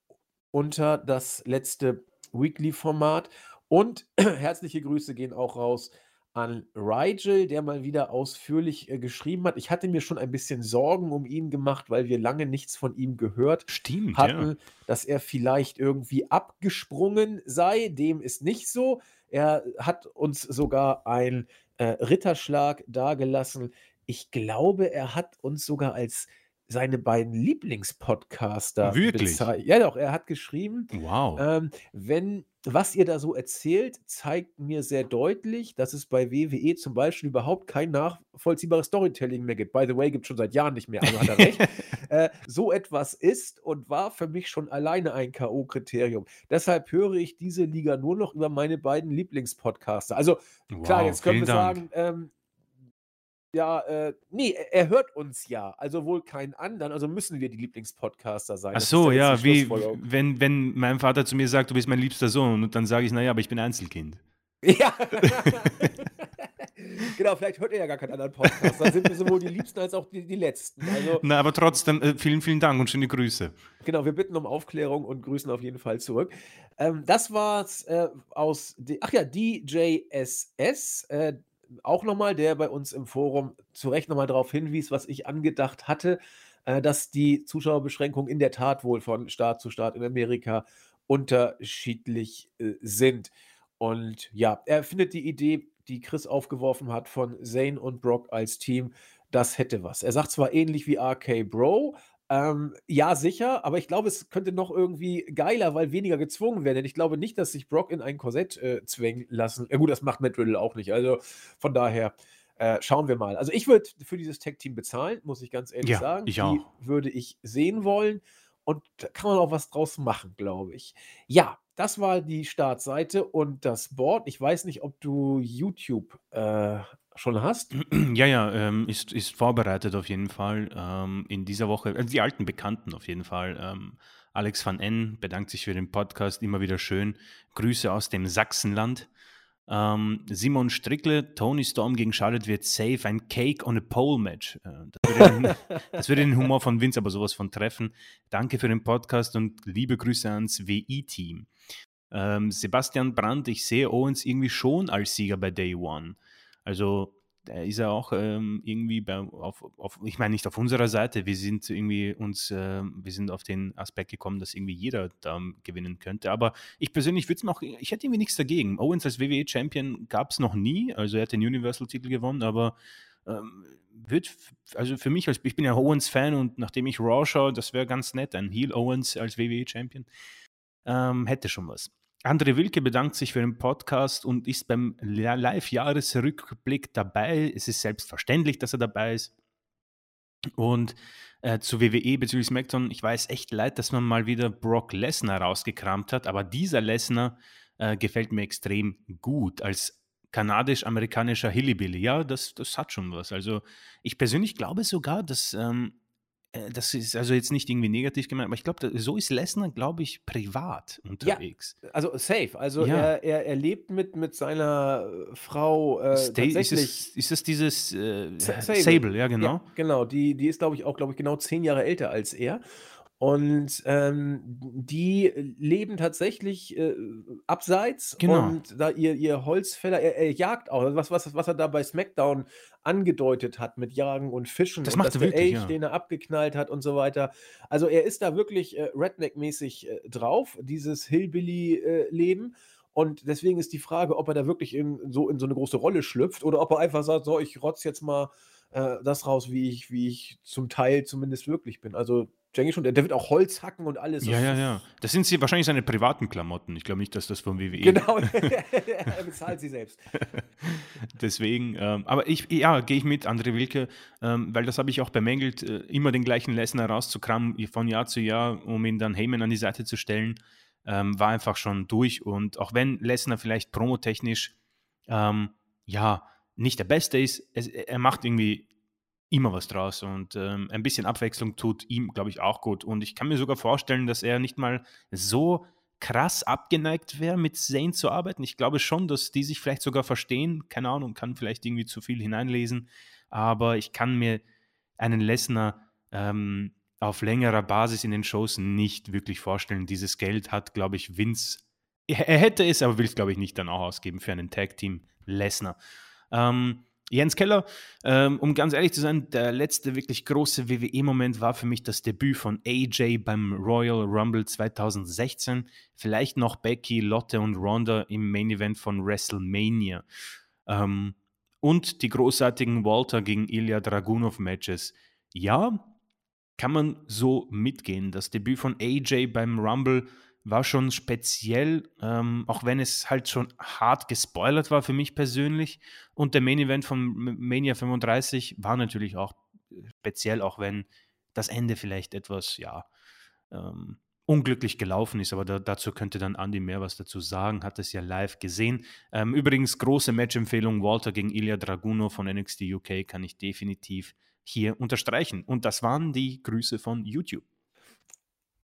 unter das letzte Weekly-Format. Und herzliche Grüße gehen auch raus an Rigel, der mal wieder ausführlich äh, geschrieben hat. Ich hatte mir schon ein bisschen Sorgen um ihn gemacht, weil wir lange nichts von ihm gehört Stimmt, hatten, ja. dass er vielleicht irgendwie abgesprungen sei. Dem ist nicht so. Er hat uns sogar einen äh, Ritterschlag dargelassen. Ich glaube, er hat uns sogar als seine beiden Lieblingspodcaster Wirklich? Ja, doch, er hat geschrieben, Wow. ähm, wenn was ihr da so erzählt, zeigt mir sehr deutlich, dass es bei WWE zum Beispiel überhaupt kein nachvollziehbares Storytelling mehr gibt. By the way, gibt es schon seit Jahren nicht mehr, also hat er recht. äh, so etwas ist und war für mich schon alleine ein K.O.-Kriterium. Deshalb höre ich diese Liga nur noch über meine beiden Lieblingspodcaster. Also klar, Wow, jetzt können wir Dank. sagen, ähm, ja, äh, ne, er hört uns ja, also wohl keinen anderen, also müssen wir die Lieblingspodcaster sein. Ach so, ja wie wenn wenn mein Vater zu mir sagt: „Du bist mein liebster Sohn“ und dann sage ich: „Na ja, aber ich bin Einzelkind.“ Ja. Genau, vielleicht hört er ja gar keinen anderen Podcast. Dann sind wir sowohl die Liebsten als auch die die Letzten. Also Na, aber trotzdem, äh, vielen, vielen Dank und schöne Grüße. genau, wir bitten um Aufklärung und grüßen auf jeden Fall zurück. Ähm, das war's, äh, aus ach ja, DJSS, äh, auch noch mal, der bei uns im Forum zu Recht noch mal drauf hinwies, was ich angedacht hatte, äh, dass die Zuschauerbeschränkungen in der Tat wohl von Staat zu Staat in Amerika unterschiedlich, äh, sind. Und ja, er findet die Idee, die Chris aufgeworfen hat, von Zayn und Brock als Team, das hätte was. Er sagt zwar ähnlich wie RK Bro, ähm, ja, sicher, aber ich glaube, es könnte noch irgendwie geiler, weil weniger gezwungen werden. Denn ich glaube nicht, dass sich Brock in ein Korsett äh, zwängen lassen. Ja, gut, das macht Matt Riddle auch nicht. Also von daher äh, schauen wir mal. Also ich würde für dieses Tag-Team bezahlen, muss ich ganz ehrlich Ja, sagen. ich Die auch. würde ich sehen wollen. Und da kann man auch was draus machen, glaube ich. Ja, das war die Startseite und das Board. Ich weiß nicht, ob du YouTube äh, schon hast. Ja, ja, ähm, ist, ist vorbereitet auf jeden Fall. Ähm, in dieser Woche, also die alten Bekannten auf jeden Fall. Ähm, Alex van N bedankt sich für den Podcast, immer wieder schön. Grüße aus dem Sachsenland. Ähm, Simon Strickle, Tony Storm gegen Charlotte wird safe, ein Cake on a Pole Match. Äh, das, würde den, das würde den Humor von Vince aber sowas von treffen. Danke für den Podcast und liebe Grüße ans WI-Team. Ähm, Sebastian Brandt, ich sehe Owens irgendwie schon als Sieger bei Day One. Also da ist er auch ähm, irgendwie bei, auf, auf, ich meine nicht auf unserer Seite, wir sind irgendwie uns, äh, wir sind auf den Aspekt gekommen, dass irgendwie jeder da gewinnen könnte. Aber ich persönlich würde es auch, ich hätte irgendwie nichts dagegen. Owens als WWE-Champion gab es noch nie, also er hat den Universal-Titel gewonnen, aber ähm, wird, also für mich, ich bin ja Owens-Fan und nachdem ich Raw schaue, das wäre ganz nett, ein Heel Owens als WWE-Champion. Ähm, hätte schon was. André Wilke bedankt sich für den Podcast und ist beim Live-Jahresrückblick dabei. Es ist selbstverständlich, dass er dabei ist. Und äh, zu WWE bezüglich SmackDown, ich weiß echt leid, dass man mal wieder Brock Lesnar rausgekramt hat, aber dieser Lesnar äh, gefällt mir extrem gut als kanadisch-amerikanischer Hillybilly. Ja, das, das hat schon was. Also ich persönlich glaube sogar, dass ähm, äh, das ist also jetzt nicht irgendwie negativ gemeint, aber ich glaube, so ist Lesnar, glaube ich, privat unterwegs. Ja, also safe. Also Ja. er, er, er lebt mit, mit seiner äh, Frau äh, Sta- ist, tatsächlich. es, ist es dieses äh, Sa- Sable. ja genau. Ja, genau, die, die ist, glaube ich, auch, glaube ich, genau zehn Jahre älter als er. Und ähm, die leben tatsächlich äh, abseits Genau. und da ihr, ihr Holzfäller, er, er jagt auch, also was, was, was er da bei SmackDown angedeutet hat mit Jagen und Fischen Das und macht dass er wirklich, Elch, ja. den er abgeknallt hat und so weiter. Also er ist da wirklich äh, Redneck-mäßig äh, drauf, dieses Hillbilly-Leben. Und deswegen ist die Frage, ob er da wirklich in so, in so eine große Rolle schlüpft oder ob er einfach sagt, so, ich rotz jetzt mal äh, das raus, wie ich, wie ich zum Teil zumindest wirklich bin. Also, ich schon, der, wird auch Holz hacken und alles. Ja, ja, ja. Das sind sie wahrscheinlich seine privaten Klamotten. Ich glaube nicht, dass das von WWE Genau, er bezahlt sie selbst. Deswegen, ähm, aber ich, ja, gehe ich mit, André Wilke, ähm, weil das habe ich auch bemängelt, äh, immer den gleichen Lesnar rauszukramen von Jahr zu Jahr, um ihn dann Heyman an die Seite zu stellen, ähm, war einfach schon durch. Und auch wenn Lesnar vielleicht promotechnisch, ähm, ja, nicht der Beste ist, es, er macht irgendwie immer was draus und ähm, ein bisschen Abwechslung tut ihm, glaube ich, auch gut. Und ich kann mir sogar vorstellen, dass er nicht mal so krass abgeneigt wäre, mit Zane zu arbeiten. Ich glaube schon, dass die sich vielleicht sogar verstehen. Keine Ahnung, kann vielleicht irgendwie zu viel hineinlesen. Aber ich kann mir einen Lesnar ähm, auf längerer Basis in den Shows nicht wirklich vorstellen. Dieses Geld hat, glaube ich, Vince. Er, hätte es, aber will es, glaube ich, nicht dann auch ausgeben für einen Tag-Team Lesnar. Ähm, Jens Keller, ähm, um ganz ehrlich zu sein, der letzte wirklich große WWE-Moment war für mich das Debüt von AJ beim Royal Rumble 2016. Vielleicht noch Becky, Lotte und Ronda im Main Event von WrestleMania. Ähm, und die großartigen Walter gegen Ilya Dragunov Matches. Ja, kann man so mitgehen. Das Debüt von AJ beim Rumble war schon speziell, ähm, auch wenn es halt schon hart gespoilert war für mich persönlich. Und der Main Event von Mania 35 war natürlich auch speziell, auch wenn das Ende vielleicht etwas, ja, ähm, unglücklich gelaufen ist, aber da, dazu könnte dann Andy mehr was dazu sagen, hat es ja live gesehen. Ähm, übrigens, große Matchempfehlung, Walter gegen Ilya Dragunov von NXT UK kann ich definitiv hier unterstreichen. Und das waren die Grüße von YouTube.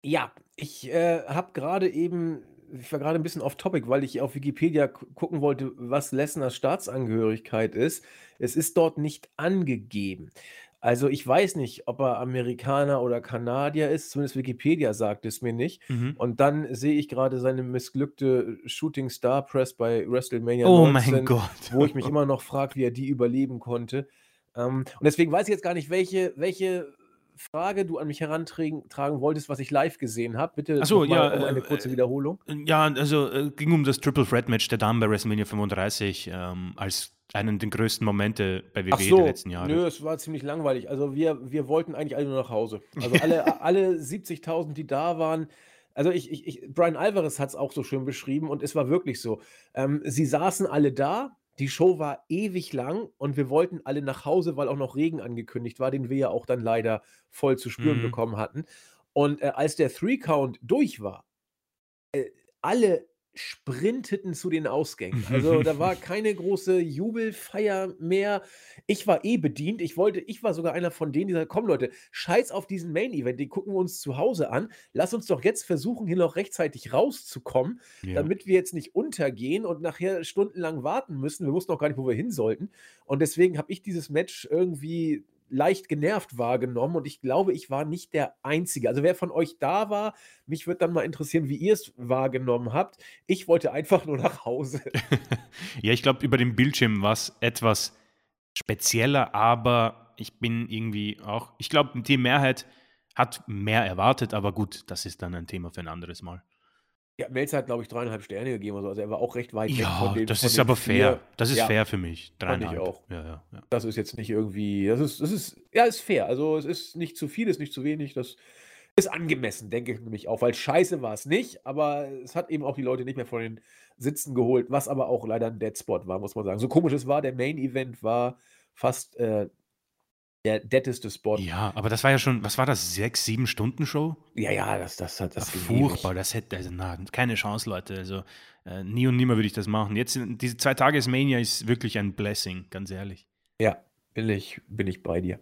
Ja, ich äh, habe gerade eben, ich war gerade ein bisschen off topic, weil ich auf Wikipedia gucken wollte, was Lessners Staatsangehörigkeit ist. Es ist dort nicht angegeben. Also ich weiß nicht, ob er Amerikaner oder Kanadier ist, zumindest Wikipedia sagt es mir nicht. Mhm. Und dann sehe ich gerade seine missglückte Shooting Star Press bei WrestleMania oh 19, mein Gott. wo ich mich immer noch frage, wie er die überleben konnte. Ähm, und deswegen weiß ich jetzt gar nicht, welche, welche Frage du an mich herantragen wolltest, was ich live gesehen habe. Bitte so, ja, um eine äh, kurze Wiederholung. Äh, ja, also äh, ging um das Triple Threat Match der Damen bei WrestleMania 35 ähm, als einen der größten Momente bei WWE so, der letzten Jahre. Nö, es war ziemlich langweilig. Also wir, wir wollten eigentlich alle nur nach Hause. Also alle, alle 70.000, die da waren, also ich, ich, ich Brian Alvarez hat es auch so schön beschrieben und es war wirklich so. Ähm, sie saßen alle da, die Show war ewig lang und wir wollten alle nach Hause, weil auch noch Regen angekündigt war, den wir ja auch dann leider voll zu spüren mhm. bekommen hatten. Und äh, als der Three-Count durch war, äh, alle sprinteten zu den Ausgängen. Also da war keine große Jubelfeier mehr. Ich war eh bedient. Ich wollte, ich war sogar einer von denen, die sagen: Komm, Leute, scheiß auf diesen Main-Event, den gucken wir uns zu Hause an. Lass uns doch jetzt versuchen, hier noch rechtzeitig rauszukommen, ja. damit wir jetzt nicht untergehen und nachher stundenlang warten müssen. Wir wussten auch gar nicht, wo wir hin sollten. Und deswegen habe ich dieses Match irgendwie leicht genervt wahrgenommen und ich glaube, ich war nicht der Einzige. Also wer von euch da war, mich würde dann mal interessieren, wie ihr es wahrgenommen habt. Ich wollte einfach nur nach Hause. ja, ich glaube, über den Bildschirm war es etwas spezieller, aber ich bin irgendwie auch, ich glaube, die Mehrheit hat mehr erwartet, aber gut, das ist dann ein Thema für ein anderes Mal. Ja, Melzer hat, glaube ich, dreieinhalb Sterne gegeben. Also, er war auch recht weit weg von dem. Das ist aber vier. fair. Das ist ja, fair für mich. Dreieinhalb. ich auch. Ja, ja, ja. Das ist jetzt nicht irgendwie. Das ist, das ist, ja, ist fair. Also es ist nicht zu viel, ist nicht zu wenig. Das ist angemessen, denke ich nämlich auch. Weil scheiße war es nicht, aber es hat eben auch die Leute nicht mehr von den Sitzen geholt, was aber auch leider ein Deadspot war, muss man sagen. So komisch es war, der Main Event war fast äh, der deadeste Spot. Ja, aber das war ja schon, was war das, sechs, sieben Stunden Show? Ja, ja, das, das hat das. das furchtbar, das hätte, also na, keine Chance, Leute. Also äh, nie und nimmer würde ich das machen. Jetzt, diese zwei Tage Mania ist wirklich ein Blessing, ganz ehrlich. Ja, bin ich, bin ich bei dir.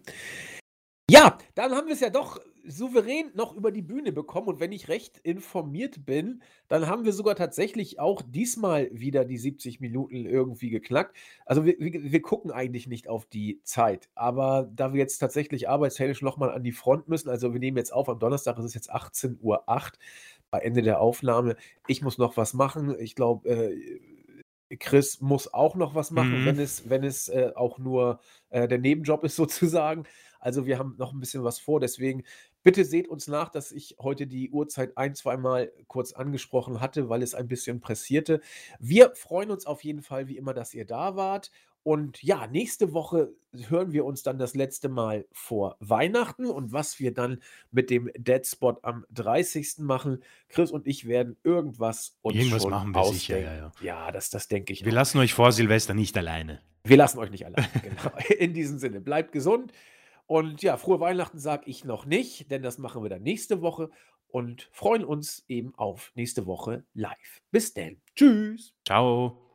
Ja, dann haben wir es ja doch souverän noch über die Bühne bekommen und wenn ich recht informiert bin, dann haben wir sogar tatsächlich auch diesmal wieder die 70 Minuten irgendwie geknackt. Also wir, wir, wir gucken eigentlich nicht auf die Zeit, aber da wir jetzt tatsächlich arbeitstechnisch nochmal an die Front müssen, also wir nehmen jetzt auf, am Donnerstag ist es jetzt 18.08 Uhr bei Ende der Aufnahme. Ich muss noch was machen. Ich glaube, äh, Chris muss auch noch was machen, mhm. wenn es, wenn es äh, auch nur äh, der Nebenjob ist sozusagen. Also wir haben noch ein bisschen was vor. Deswegen bitte seht uns nach, dass ich heute die Uhrzeit ein, zweimal kurz angesprochen hatte, weil es ein bisschen pressierte. Wir freuen uns auf jeden Fall, wie immer, dass ihr da wart. Und ja, nächste Woche hören wir uns dann das letzte Mal vor Weihnachten und was wir dann mit dem Dead Spot am 30. machen. Chris und ich werden irgendwas uns Irgendwas schon machen wir ausdenken. sicher, ja, ja. Ja, das, das denke ich. Wir auch. lassen euch vor Silvester nicht alleine. Wir lassen euch nicht alleine, genau. In diesem Sinne, bleibt gesund. Und ja, frohe Weihnachten sage ich noch nicht, denn das machen wir dann nächste Woche und freuen uns eben auf nächste Woche live. Bis denn. Tschüss. Ciao.